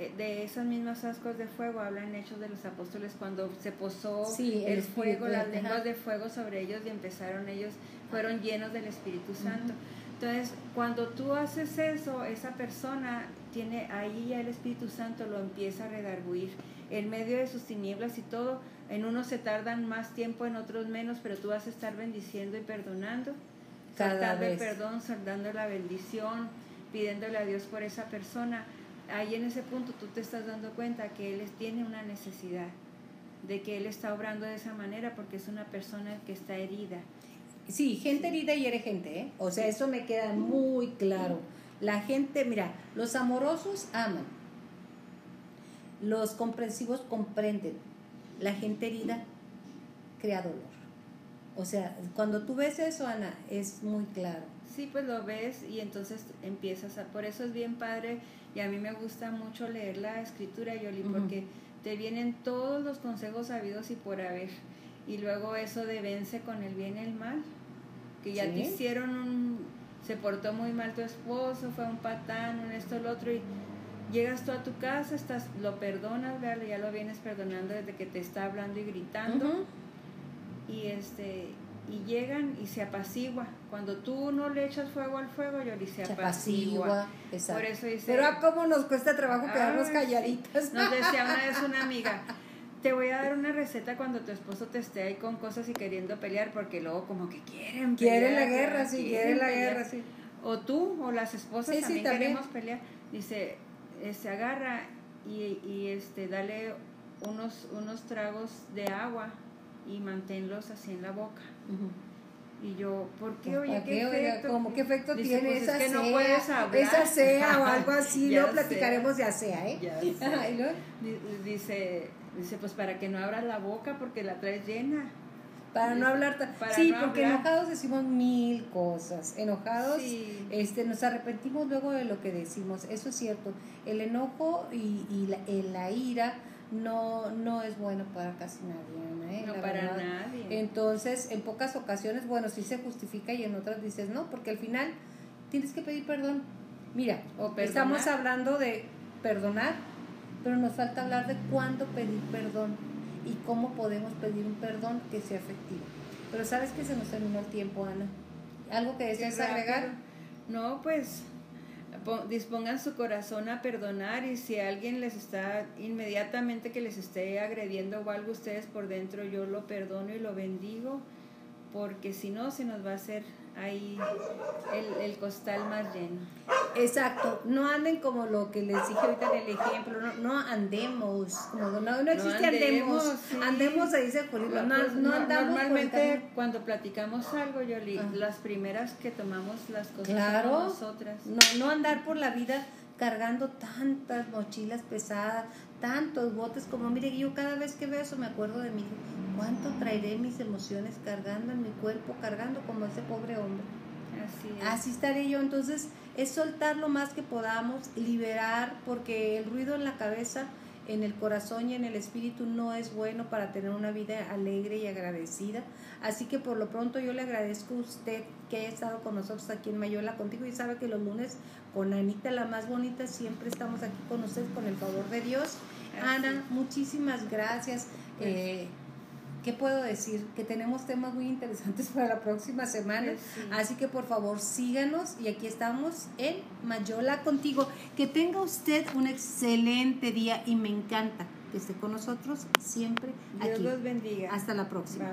Eh, de esas mismas ascuas de fuego hablan Hechos de los Apóstoles cuando se posó el, fuego, las lenguas de fuego sobre ellos y empezaron ellos, fueron llenos del Espíritu Santo. Entonces, cuando tú haces eso, esa persona tiene ahí ya el Espíritu Santo lo empieza a redarguir en medio de sus tinieblas y todo. En unos se tardan más tiempo, en otros menos, pero tú vas a estar bendiciendo y perdonando, Cada vez. perdón, dando la bendición, pidiéndole a Dios por esa persona ahí en ese punto tú te estás dando cuenta que él tiene una necesidad, de que él está obrando de esa manera porque es una persona que está herida. Sí, gente herida y herida gente, ¿eh? O sea, eso me queda muy claro. La gente, mira, los amorosos aman, los comprensivos comprenden, la gente herida crea dolor. O sea, cuando tú ves eso, Ana, es muy claro. Sí, pues lo ves y entonces empiezas a... Por eso es bien padre y a mí me gusta mucho leer la escritura, Yoli, porque te vienen todos los consejos habidos y por haber. Y luego eso de vence con el bien y el mal, que ya te hicieron un... Se portó muy mal tu esposo, fue un patán, un esto, el otro, y llegas tú a tu casa, estás, lo perdonas, ya lo vienes perdonando desde que te está hablando y gritando. Y este y llegan y se apacigua. Cuando tú no le echas fuego al fuego, Yoli, se, se apacigua. Por eso dice, Pero a cómo nos cuesta trabajo quedarnos calladitas. Nos decía una vez una amiga, te voy a dar una receta cuando tu esposo te esté ahí con cosas y queriendo pelear, porque luego como que quieren pelear. Quieren la guerra, sí, quieren, la guerra, sí. O tú o las esposas también, queremos pelear. Dice, se este, agarra y, y este, dale unos, unos tragos de agua y manténlos así en la boca. Y yo, ¿por qué? Oye, ¿qué, efecto? ¿Qué efecto tiene pues esa es no Esa sea o algo así, luego platicaremos de asea, ¿eh? Dice, dice, pues para que no abras la boca porque la traes llena. Para no hablar Sí, porque enojados decimos mil cosas. Enojados, este, nos arrepentimos luego de lo que decimos. Eso es cierto. El enojo y, y la, la ira no, no es bueno para casi nadie. ¿eh? No para nadie. Entonces, en pocas ocasiones, bueno, sí se justifica y en otras dices no, porque al final tienes que pedir perdón. Mira, estamos hablando de perdonar, pero nos falta hablar de cuándo pedir perdón y cómo podemos pedir un perdón que sea efectivo. Pero sabes que se nos terminó el tiempo, Ana. ¿Algo que deseas agregar? No, pues dispongan su corazón a perdonar y si alguien les está inmediatamente que les esté agrediendo o algo ustedes por dentro, yo lo perdono y lo bendigo, porque si no se nos va a hacer ahí el, el, costal más lleno. Exacto, no anden como lo que les dije ahorita en el ejemplo, no, no andemos, no, no, existe andemos, andemos, ahí dice no, no, andamos. Normalmente cuando platicamos algo, Yoli, ah. las primeras que tomamos las cosas nosotras. No, no andar por la vida cargando tantas mochilas pesadas, tantos botes como, mire, yo cada vez que veo eso me acuerdo de mí, ¿cuánto traeré mis emociones cargando en mi cuerpo, cargando como ese pobre hombre? Así, Así estaré yo, entonces es soltar lo más que podamos, liberar, porque el ruido en la cabeza en el corazón y en el espíritu no es bueno para tener una vida alegre y agradecida. Así que por lo pronto yo le agradezco a usted que haya estado con nosotros aquí en Mayola contigo y sabe que los lunes con Anita la más bonita siempre estamos aquí con usted con el favor de Dios. Ana, muchísimas gracias. Pues eh, ¿qué puedo decir? Que tenemos temas muy interesantes para la próxima semana. Así que por favor síganos y aquí estamos en Mayola contigo. Que tenga usted un excelente día y me encanta que esté con nosotros siempre Dios los bendiga. Hasta la próxima.